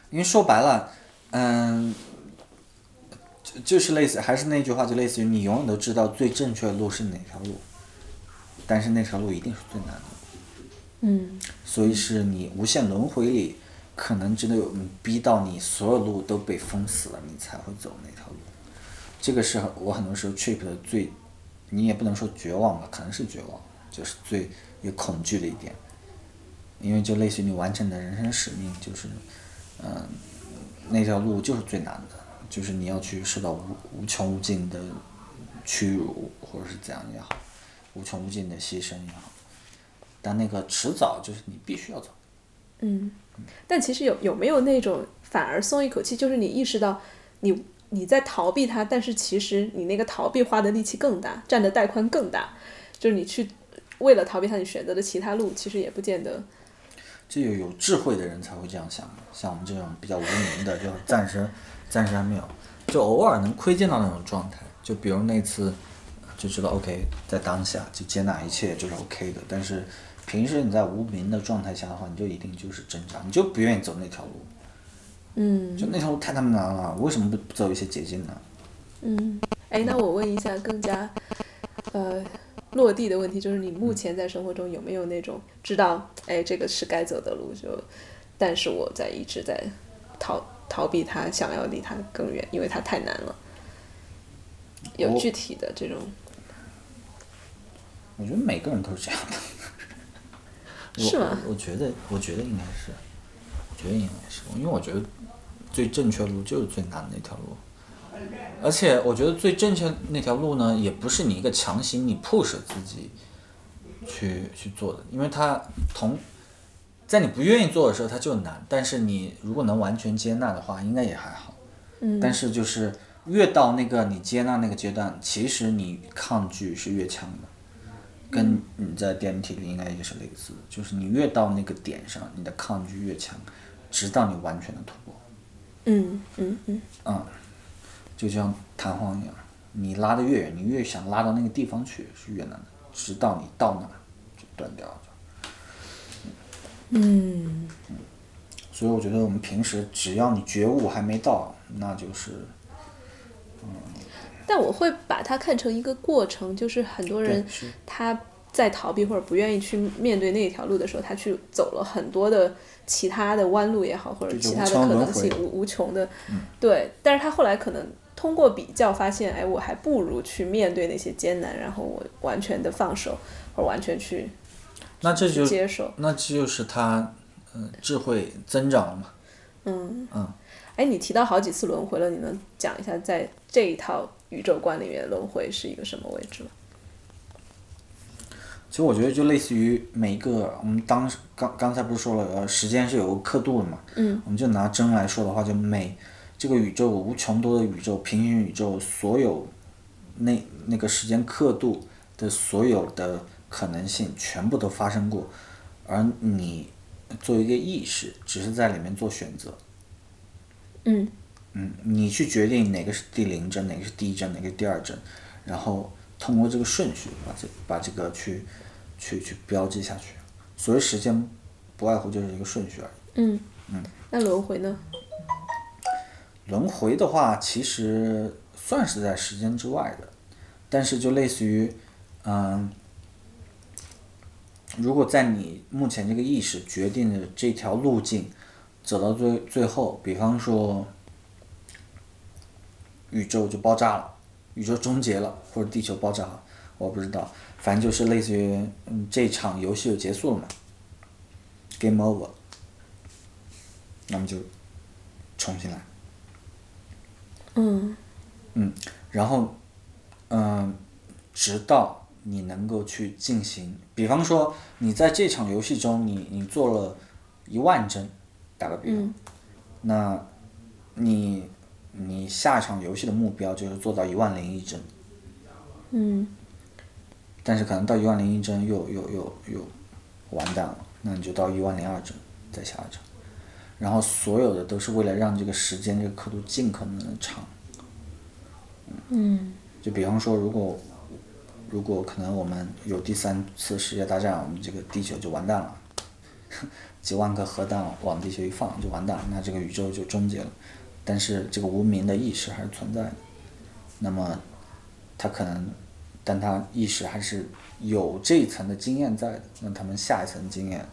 因为说白了，嗯，就就是类似，还是那句话，就类似于你永远都知道最正确的路是哪条路，但是那条路一定是最难的。嗯所以是你无限轮回里，可能真的有嗯逼到你所有路都被封死了，你才会走那条路。这个是我很多时候 trip 的最，你也不能说绝望吧，可能是绝望，就是最有恐惧的一点。因为就类似于你完成的人生使命，就是，嗯、那条路就是最难的，就是你要去受到无无穷无尽的屈辱，或者是怎样也好，无穷无尽的牺牲也好。但那个迟早就是你必须要走。嗯，但其实有有没有那种反而松一口气，就是你意识到你你在逃避它，但是其实你那个逃避花的力气更大，占的带宽更大，就是你去为了逃避它，你选择的其他路，其实也不见得。这有有智慧的人才会这样想，像我们这种比较无名的，就暂时暂时还没有，就偶尔能窥见到那种状态。就比如那次，就知道 OK，在当下就接纳一切就是 OK 的。但是平时你在无名的状态下的话，你就一定就是挣扎，你就不愿意走那条路。嗯就那条路太他妈难了，为什么不不走一些捷径呢？嗯，哎，那我问一下更加呃落地的问题，就是你目前在生活中有没有那种知道，哎，这个是该走的路，就但是我在一直在逃逃避它，想要离它更远，因为它太难了。有具体的这种，我觉得每个人都是这样的。[LAUGHS] 是吗我我觉得，我觉得应该是，我觉得应该是，因为我觉得最正确的路就是最难的那条路，而且我觉得最正确那条路呢，也不是你一个强行你 push 自己去去做的，因为它同在你不愿意做的时候它就难，但是你如果能完全接纳的话，应该也还好。嗯但是就是越到那个你接纳那个阶段，其实你抗拒是越强的，跟你在电梯里应该也是类似的，就是你越到那个点上，你的抗拒越强，直到你完全的突破。嗯嗯嗯。嗯，就像弹簧一样，你拉的越远，你越想拉到那个地方去是越难的，直到你到那儿就断掉了。嗯。所以我觉得我们平时只要你觉悟还没到，那就是嗯。但我会把它看成一个过程，就是很多人他在逃避或者不愿意去面对那条路的时候，他去走了很多的其他的弯路也好，或者其他的可能性无无穷的，对。但是他后来可能通过比较发现，哎，我还不如去面对那些艰难，然后我完全的放手，或者完全去，那这就接受，那这就是他，嗯，智慧增长了嘛。嗯嗯。哎，你提到好几次轮回了，你能讲一下在这一套宇宙观里面轮回是一个什么位置吗？其实我觉得就类似于每一个，我们当时刚刚才不是说了，呃，时间是有个刻度的嘛。嗯。我们就拿针来说的话，就每这个宇宙无穷多的宇宙，平行宇宙所有那那个时间刻度的所有的可能性全部都发生过，而你作为一个意识，只是在里面做选择。嗯。嗯，你去决定哪个是第零帧，哪个是第一帧，哪个是第二帧，然后通过这个顺序把这把这个去。去去标记下去，所谓时间，不外乎就是一个顺序而已。嗯嗯。那轮回呢？轮回的话，其实算是在时间之外的，但是就类似于，嗯，如果在你目前这个意识决定的这条路径走到最最后，比方说，宇宙就爆炸了，宇宙终结了，或者地球爆炸了，我不知道。反正就是类似于，嗯，这场游戏就结束了嘛，game over，那么就重新来。嗯。嗯，然后，嗯，直到你能够去进行，比方说你在这场游戏中，你你做了一万帧，打个比方，那，你你下一场游戏的目标就是做到一万零一帧。嗯。但是可能到一万零一帧又又又又完蛋了，那你就到一万零二帧再下一场，然后所有的都是为了让这个时间这个刻度尽可能的长。嗯。就比方说，如果如果可能我们有第三次世界大战，我们这个地球就完蛋了，[LAUGHS] 几万颗核弹往地球一放就完蛋了，那这个宇宙就终结了。但是这个无名的意识还是存在的，那么它可能。但他意识还是有这一层的经验在的，那他们下一层经验，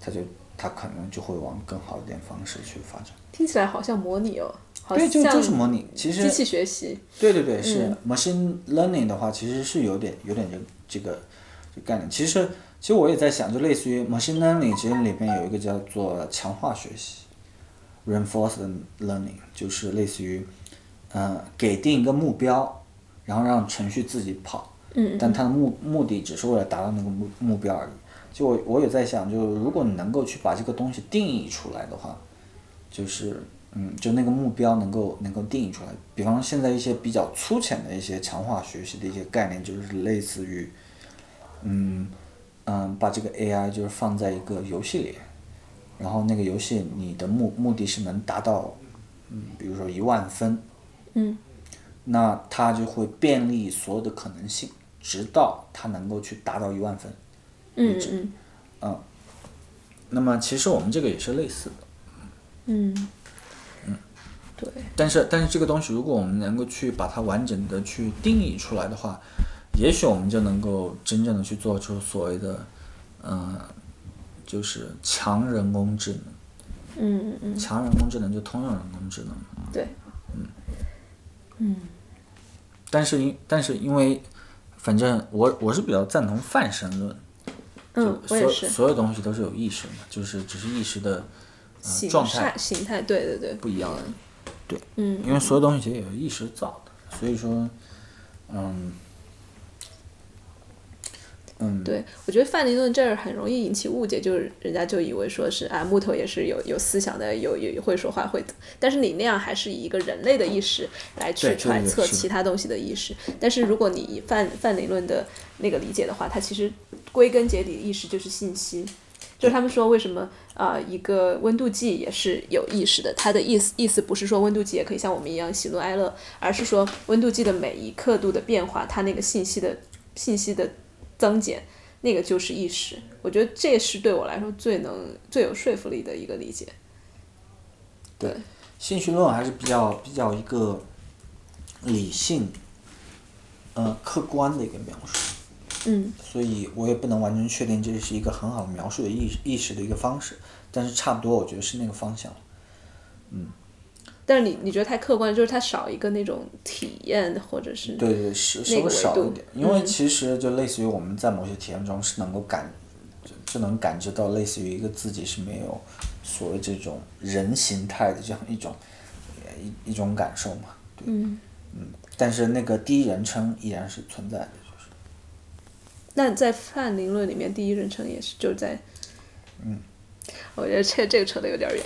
他就他可能就会往更好一点方式去发展。听起来好像模拟哦，对，就就是模拟，其实机器学习。对对对，是 machine learning 的话，其实是有点有点这这个这概念。其实其实我也在想，就类似于 machine learning，其实里面有一个叫做强化学习 （reinforcement learning，就是类似于，嗯，给定一个目标，然后让程序自己跑。但它的目目的只是为了达到那个目目标而已。就我我也在想，就如果你能够去把这个东西定义出来的话，就是嗯，就那个目标能够能够定义出来。比方现在一些比较粗浅的一些强化学习的一些概念，就是类似于，嗯嗯，把这个 AI 就是放在一个游戏里，然后那个游戏你的目目的是能达到，嗯，比如说一万分，嗯，那它就会便利所有的可能性。直到它能够去达到一万分为止，嗯，那么其实我们这个也是类似的，嗯，嗯，对。但是但是这个东西，如果我们能够去把它完整的去定义出来的话，也许我们就能够真正的去做出所谓的，嗯，就是强人工智能，嗯嗯嗯，强人工智能就通用人工智能，对，嗯，嗯，但是因但是因为。反正我我是比较赞同泛神论，嗯，我也是，所有东西都是有意识的，就是只是意识的状态形态，对对对，不一样，对，嗯，因为所有东西其实也是意识造的，所以说，嗯。嗯，对，我觉得范尼论这儿很容易引起误解，就是人家就以为说是啊，木头也是有有思想的，有有会说话会，但是你那样还是以一个人类的意识来去揣测其他东西的意识。但是如果你以范范尼论的那个理解的话，它其实归根结底意识就是信息，就是他们说为什么啊一个温度计也是有意识的，它的意思意思不是说温度计也可以像我们一样喜怒哀乐，而是说温度计的每一刻度的变化，它那个信息的信息的。增减，那个就是意识。我觉得这是对我来说最能、最有说服力的一个理解。对，兴趣论还是比较比较一个理性、呃客观的一个描述。嗯所以我也不能完全确定这是一个很好描述的意意识的一个方式，但是差不多我觉得是那个方向。但是你你觉得太客观，就是它少一个那种体验，或者是对对是稍微少一点，因为其实就类似于我们在某些体验中是能够感，就就能感知到类似于一个自己是没有所谓这种人形态的这样一种呃一一种感受嘛，对，嗯。但是那个第一人称依然是存在的，就是。那在泛灵论里面，第一人称也是就在，嗯，我觉得这这个扯得有点远。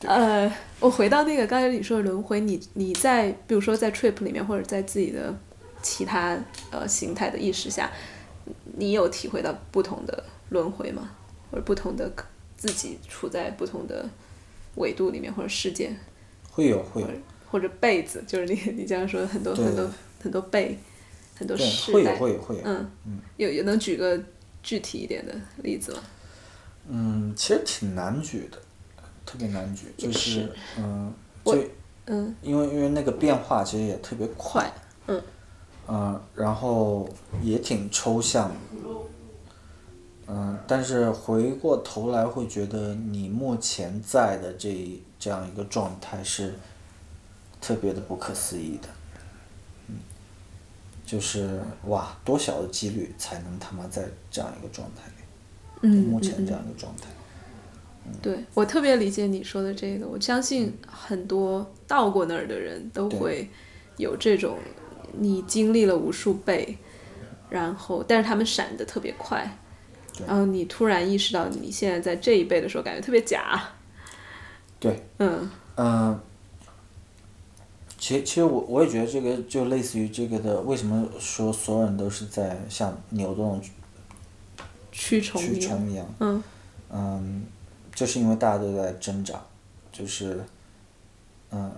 呃，我回到那个刚才你说的轮回，你你在比如说在 trip 里面，或者在自己的其他呃形态的意识下，你有体会到不同的轮回吗？或者不同的自己处在不同的维度里面，或者世界，会有会有。或者被子，就是你你这样说很多很多很多辈，很多对世代，会有会有会有，嗯，有有能举个具体一点的例子吗？嗯，其实挺难举的，特别难举，就是。是嗯，我就嗯，因为因为那个变化其实也特别快，嗯。嗯，然后也挺抽象的，嗯，但是回过头来会觉得你目前在的这这样一个状态是特别的不可思议的，嗯，就是哇，多小的几率才能他妈在这样一个状态里，嗯目前这样一个状态，对我特别理解你说的这个，我相信很多到过那儿的人都会有这种，你经历了无数倍，然后但是他们闪的特别快，然后你突然意识到你现在在这一辈的时候，感觉特别假，对，[LAUGHS] 嗯。嗯，其其实我我也觉得这个就类似于这个的，为什么说所有人都是在像牛顿蛆虫蛆一样，虫一样？嗯。嗯，就是因为大家都在挣扎，就是嗯，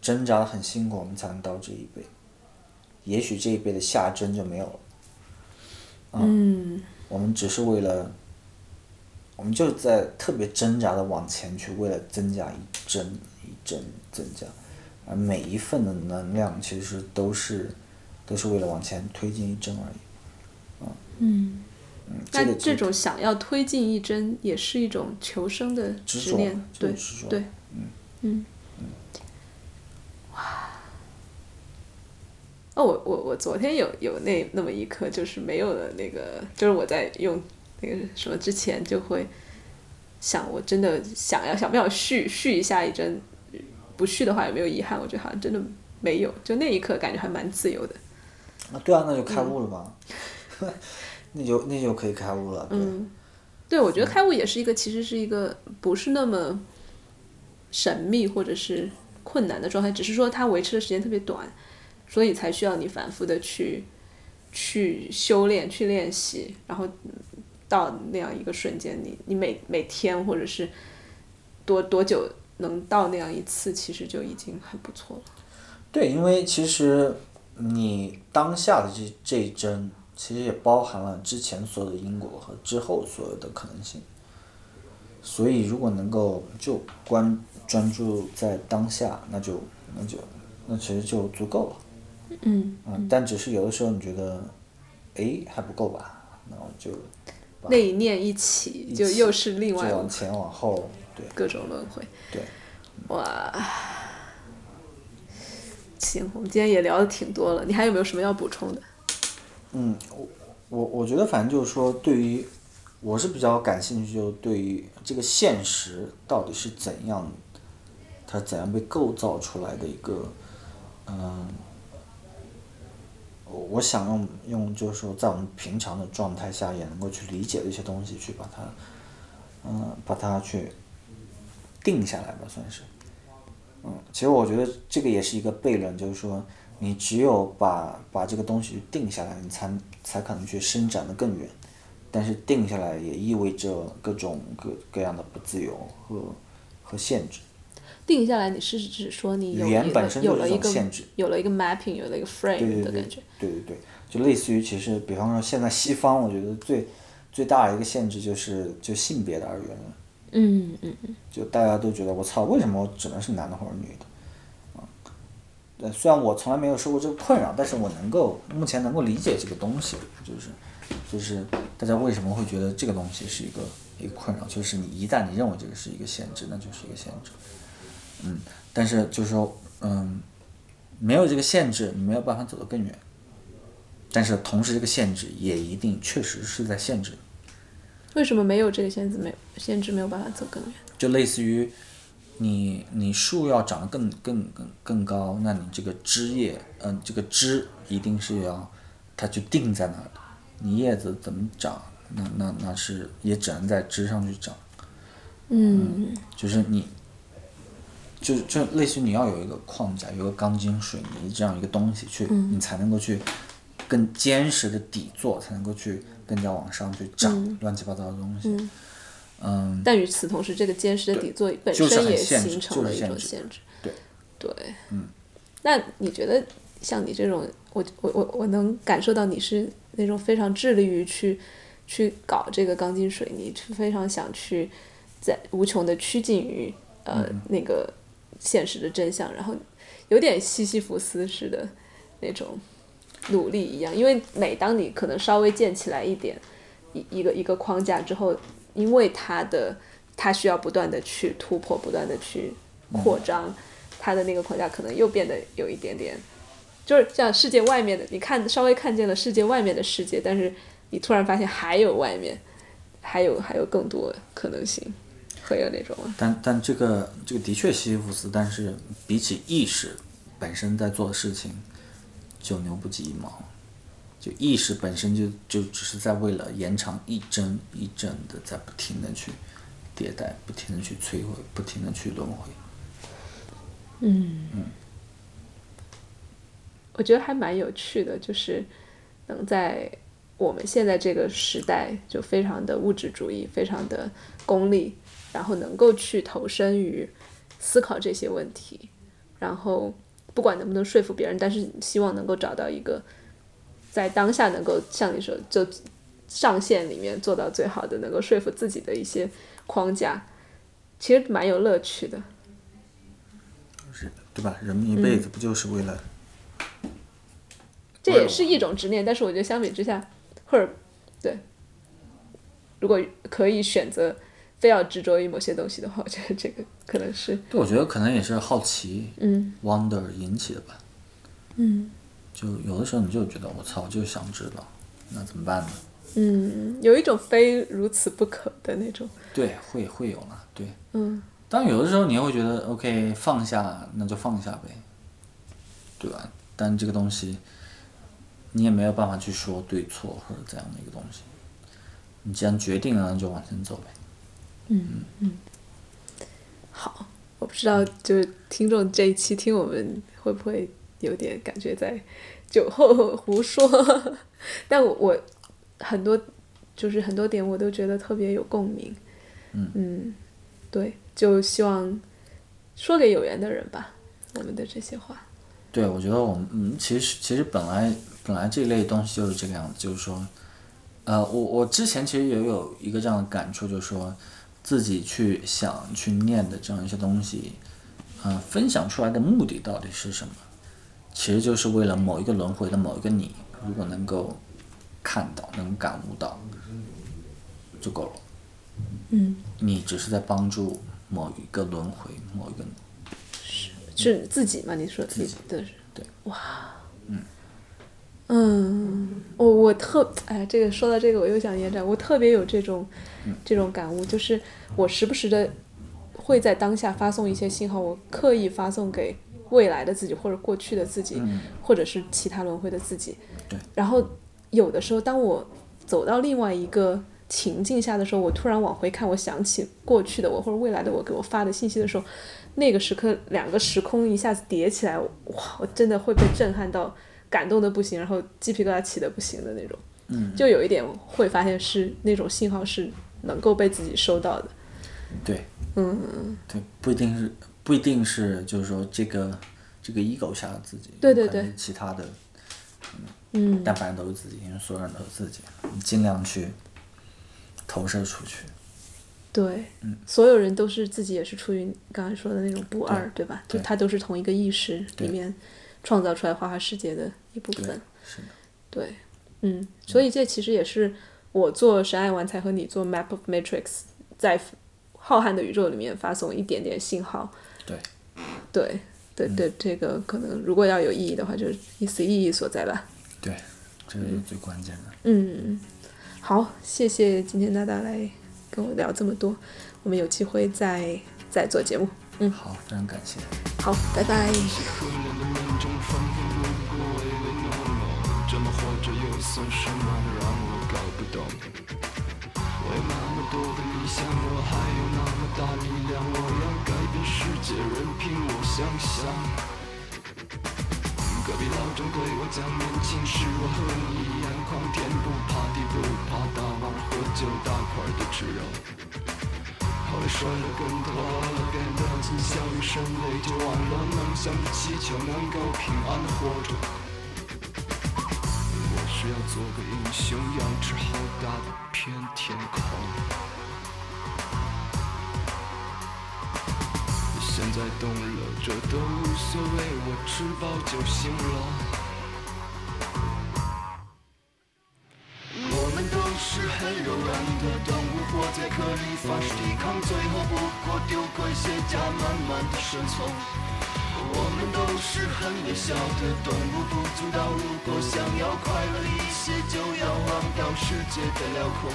挣扎的很辛苦，我们才能到这一辈。也许这一辈的下针就没有了，嗯我们只是为了，我们就在特别挣扎的往前去，为了增加一针一针增加，而每一份的能量其实都是都是为了往前推进一针而已。嗯。嗯，那这种想要推进一针，也是一种求生的执念，对对，嗯嗯，哇，哦，我我我昨天有有那那么一刻，就是没有了那个，就是我在用那个什么之前就会想，我真的想要想不想续续一下一针，不续的话有没有遗憾？我觉得好像真的没有，就那一刻感觉还蛮自由的。啊，对啊，那就开悟了吧，[LAUGHS] 那就那就可以开悟了，对。嗯，对，我觉得开悟也是一个，其实是一个不是那么神秘或者是困难的状态，只是说它维持的时间特别短，所以才需要你反复的去去修炼、去练习，然后嗯到那样一个瞬间，你你每每天或者是多多久能到那样一次，其实就已经很不错了。对，因为其实你当下的这这一针，其实也包含了之前所有的因果和之后所有的可能性。所以，如果能够就关专注在当下，那就那就那其实就足够了。嗯，嗯，但只是有的时候你觉得，哎，还不够吧？那我就那一念一起，就又是另就外往前往后，对各种轮回。对。哇，行，我们今天也聊的挺多了，你还有没有什么要补充的？嗯，我我我觉得反正就是说，对于我是比较感兴趣，就对于这个现实到底是怎样，它怎样被构造出来的一个，嗯，我我想用用就是说，在我们平常的状态下也能够去理解的一些东西，去把它，嗯，把它去定下来吧，算是。嗯，其实我觉得这个也是一个悖论，就是说，你只有把把这个东西定下来，你才才可能去伸展的更远。但是定下来也意味着各种各各样的不自由和和限制。定下来，你是指说你有语言本身就是一有了一个种限制有了一个 mapping，有了一个 frame 的感觉。对对对，就类似于其实，比方说现在西方，我觉得最最大的一个限制就是就性别的二元论。嗯嗯嗯，就大家都觉得我操，为什么我只能是男的或者女的？虽然我从来没有受过这个困扰，但是我能够目前能够理解这个东西，就是就是大家为什么会觉得这个东西是一个一个困扰，就是你一旦你认为这个是一个限制，那就是一个限制。嗯，但是就是说，嗯，没有这个限制，你没有办法走得更远。但是同时，这个限制也一定确实是在限制。为什么没有这个限制？没限制没有办法走更远？就类似于你你树要长得更更更更高，那你这个枝叶，嗯、这个枝一定是要它就定在那儿的。你叶子怎么长，那那那是也只能在枝上去长。嗯就是你，就就类似于你要有一个框架，有个钢筋水泥这样一个东西去，你才能够去更坚实的底座，才能够去更加往上去长乱七八糟的东西。嗯，但与此同时，这个坚实的底座本身也形成了一种就是限限制。对对，嗯。那你觉得像你这种，我我我我能感受到你是那种非常致力于去去搞这个钢筋水泥，去非常想去在无穷的趋近于呃、那个现实的真相，然后有点西西弗斯似的那种努力一样。因为每当你可能稍微建起来一点一一个一个框架之后，因为它的它需要不断的去突破，不断的去扩张，它的那个框架可能又变得有一点点，就是像世界外面的，你看稍微看见了世界外面的世界，但是你突然发现还有外面，还有还有更多可能性，会有那种？但但这个这个的确西西弗斯，但是比起意识本身在做的事情，就牛不及一毛。就意识本身就就只是在为了延长一帧一帧的在不停的去迭代，不停的去摧毁，不停的去轮回。嗯我觉得还蛮有趣的，就是能在我们现在这个时代，就非常的物质主义，非常的功利，然后能够去投身于思考这些问题，然后不管能不能说服别人，但是希望能够找到一个在当下能够像你说，就上线里面做到最好的，能够说服自己的一些框架，其实蛮有乐趣的。是，对吧？人们一辈子不就是为了、这也是一种执念，但是我觉得相比之下，或者对，如果可以选择非要执着于某些东西的话，我觉得这个可能是对，我觉得可能也是好奇、嗯 wonder 引起的吧。嗯就有的时候你就觉得我操，我就想知道，那怎么办呢？嗯，有一种非如此不可的那种，对，会会有了，对。嗯但有的时候你又会觉得，OK，放下那就放下呗，对吧？但这个东西，你也没有办法去说对错或者这样的一个东西。你既然决定了，那就往前走呗。嗯嗯好，我不知道就是听众这一期听我们会不会有点感觉在酒后胡说，但我我很多就是很多点我都觉得特别有共鸣，嗯对，就希望说给有缘的人吧，我们的这些话，对，我觉得我们嗯，其实其实本来本来这类东西就是这个样子，就是说，呃，我我之前其实也有一个这样的感触，就是说自己去想去念的这样一些东西，嗯、分享出来的目的到底是什么？其实就是为了某一个轮回的某一个你，如果能够看到，能感悟到，就够了。嗯，你只是在帮助某一个轮回，某一个是是自己吗？你说自己的是对，嗯，我我特哎，这个说到这个，我又想延展，我特别有这种这种感悟，就是我时不时的会在当下发送一些信号，我刻意发送给未来的自己，或者过去的自己，或者是其他轮回的自己。对。然后有的时候，当我走到另外一个情境下的时候，我突然往回看，我想起过去的我或者未来的我给我发的信息的时候，那个时刻两个时空一下子叠起来，哇，我真的会被震撼到。感动的不行，然后鸡皮疙瘩起的不行的那种，嗯，就有一点会发现是那种信号是能够被自己收到的，对，嗯，对，不一定是不一定是就是说这个这个 ego 下的自己，对对对其他的，嗯，但反正都是自己，因为所有人都是自己，你尽量去投射出去，对，嗯所有人都是自己也是出于刚才说的那种不二，对吧？就对他都是同一个意识里面创造出来花花世界的一部分。是的，对，嗯，所以这其实也是我做神爱玩才和你做 Map of Matrix 在浩瀚的宇宙里面发送一点点信号。对，对，对对，这个可能如果要有意义的话，就是意思意义所在吧。对，这个是最关键的。嗯，好，谢谢今天大大来跟我聊这么多，我们有机会再再做节目。嗯，好，非常感谢。好，拜拜。可怜的命中反复路过唯唯诺诺，这么活着又算什么？让我搞不懂。我有那么多的理想，我还有那么大力量，我要世界，任凭我想象。隔壁老张对我讲，年轻时我和你一样狂，天不怕地不怕大碗喝酒大块的吃肉。后来摔了跟头，变得倾向于神泪就完了，梦想的祈求能够平安地活着。我是要做个英雄，要吃好大的片天空。现在懂了，这都无所谓，我吃饱就行了。我们都是很柔软的动物，活在壳里发誓抵抗，最后不过丢盔卸甲，慢慢的生存。我们都是很渺小的动物，不知道如果想要快乐一些，就要忘掉世界的辽阔。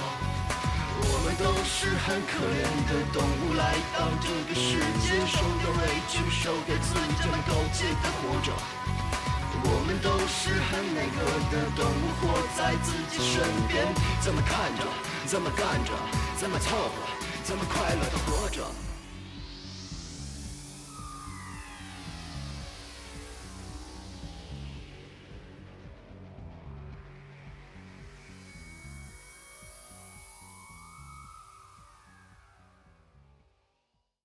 我们都是很可怜的动物，来到这个世界，受点委屈，受点自己这么苟且的活着。我们都是很那个的动物，活在自己身边，怎么看着，怎么干着，怎么凑合，怎么快乐的活着。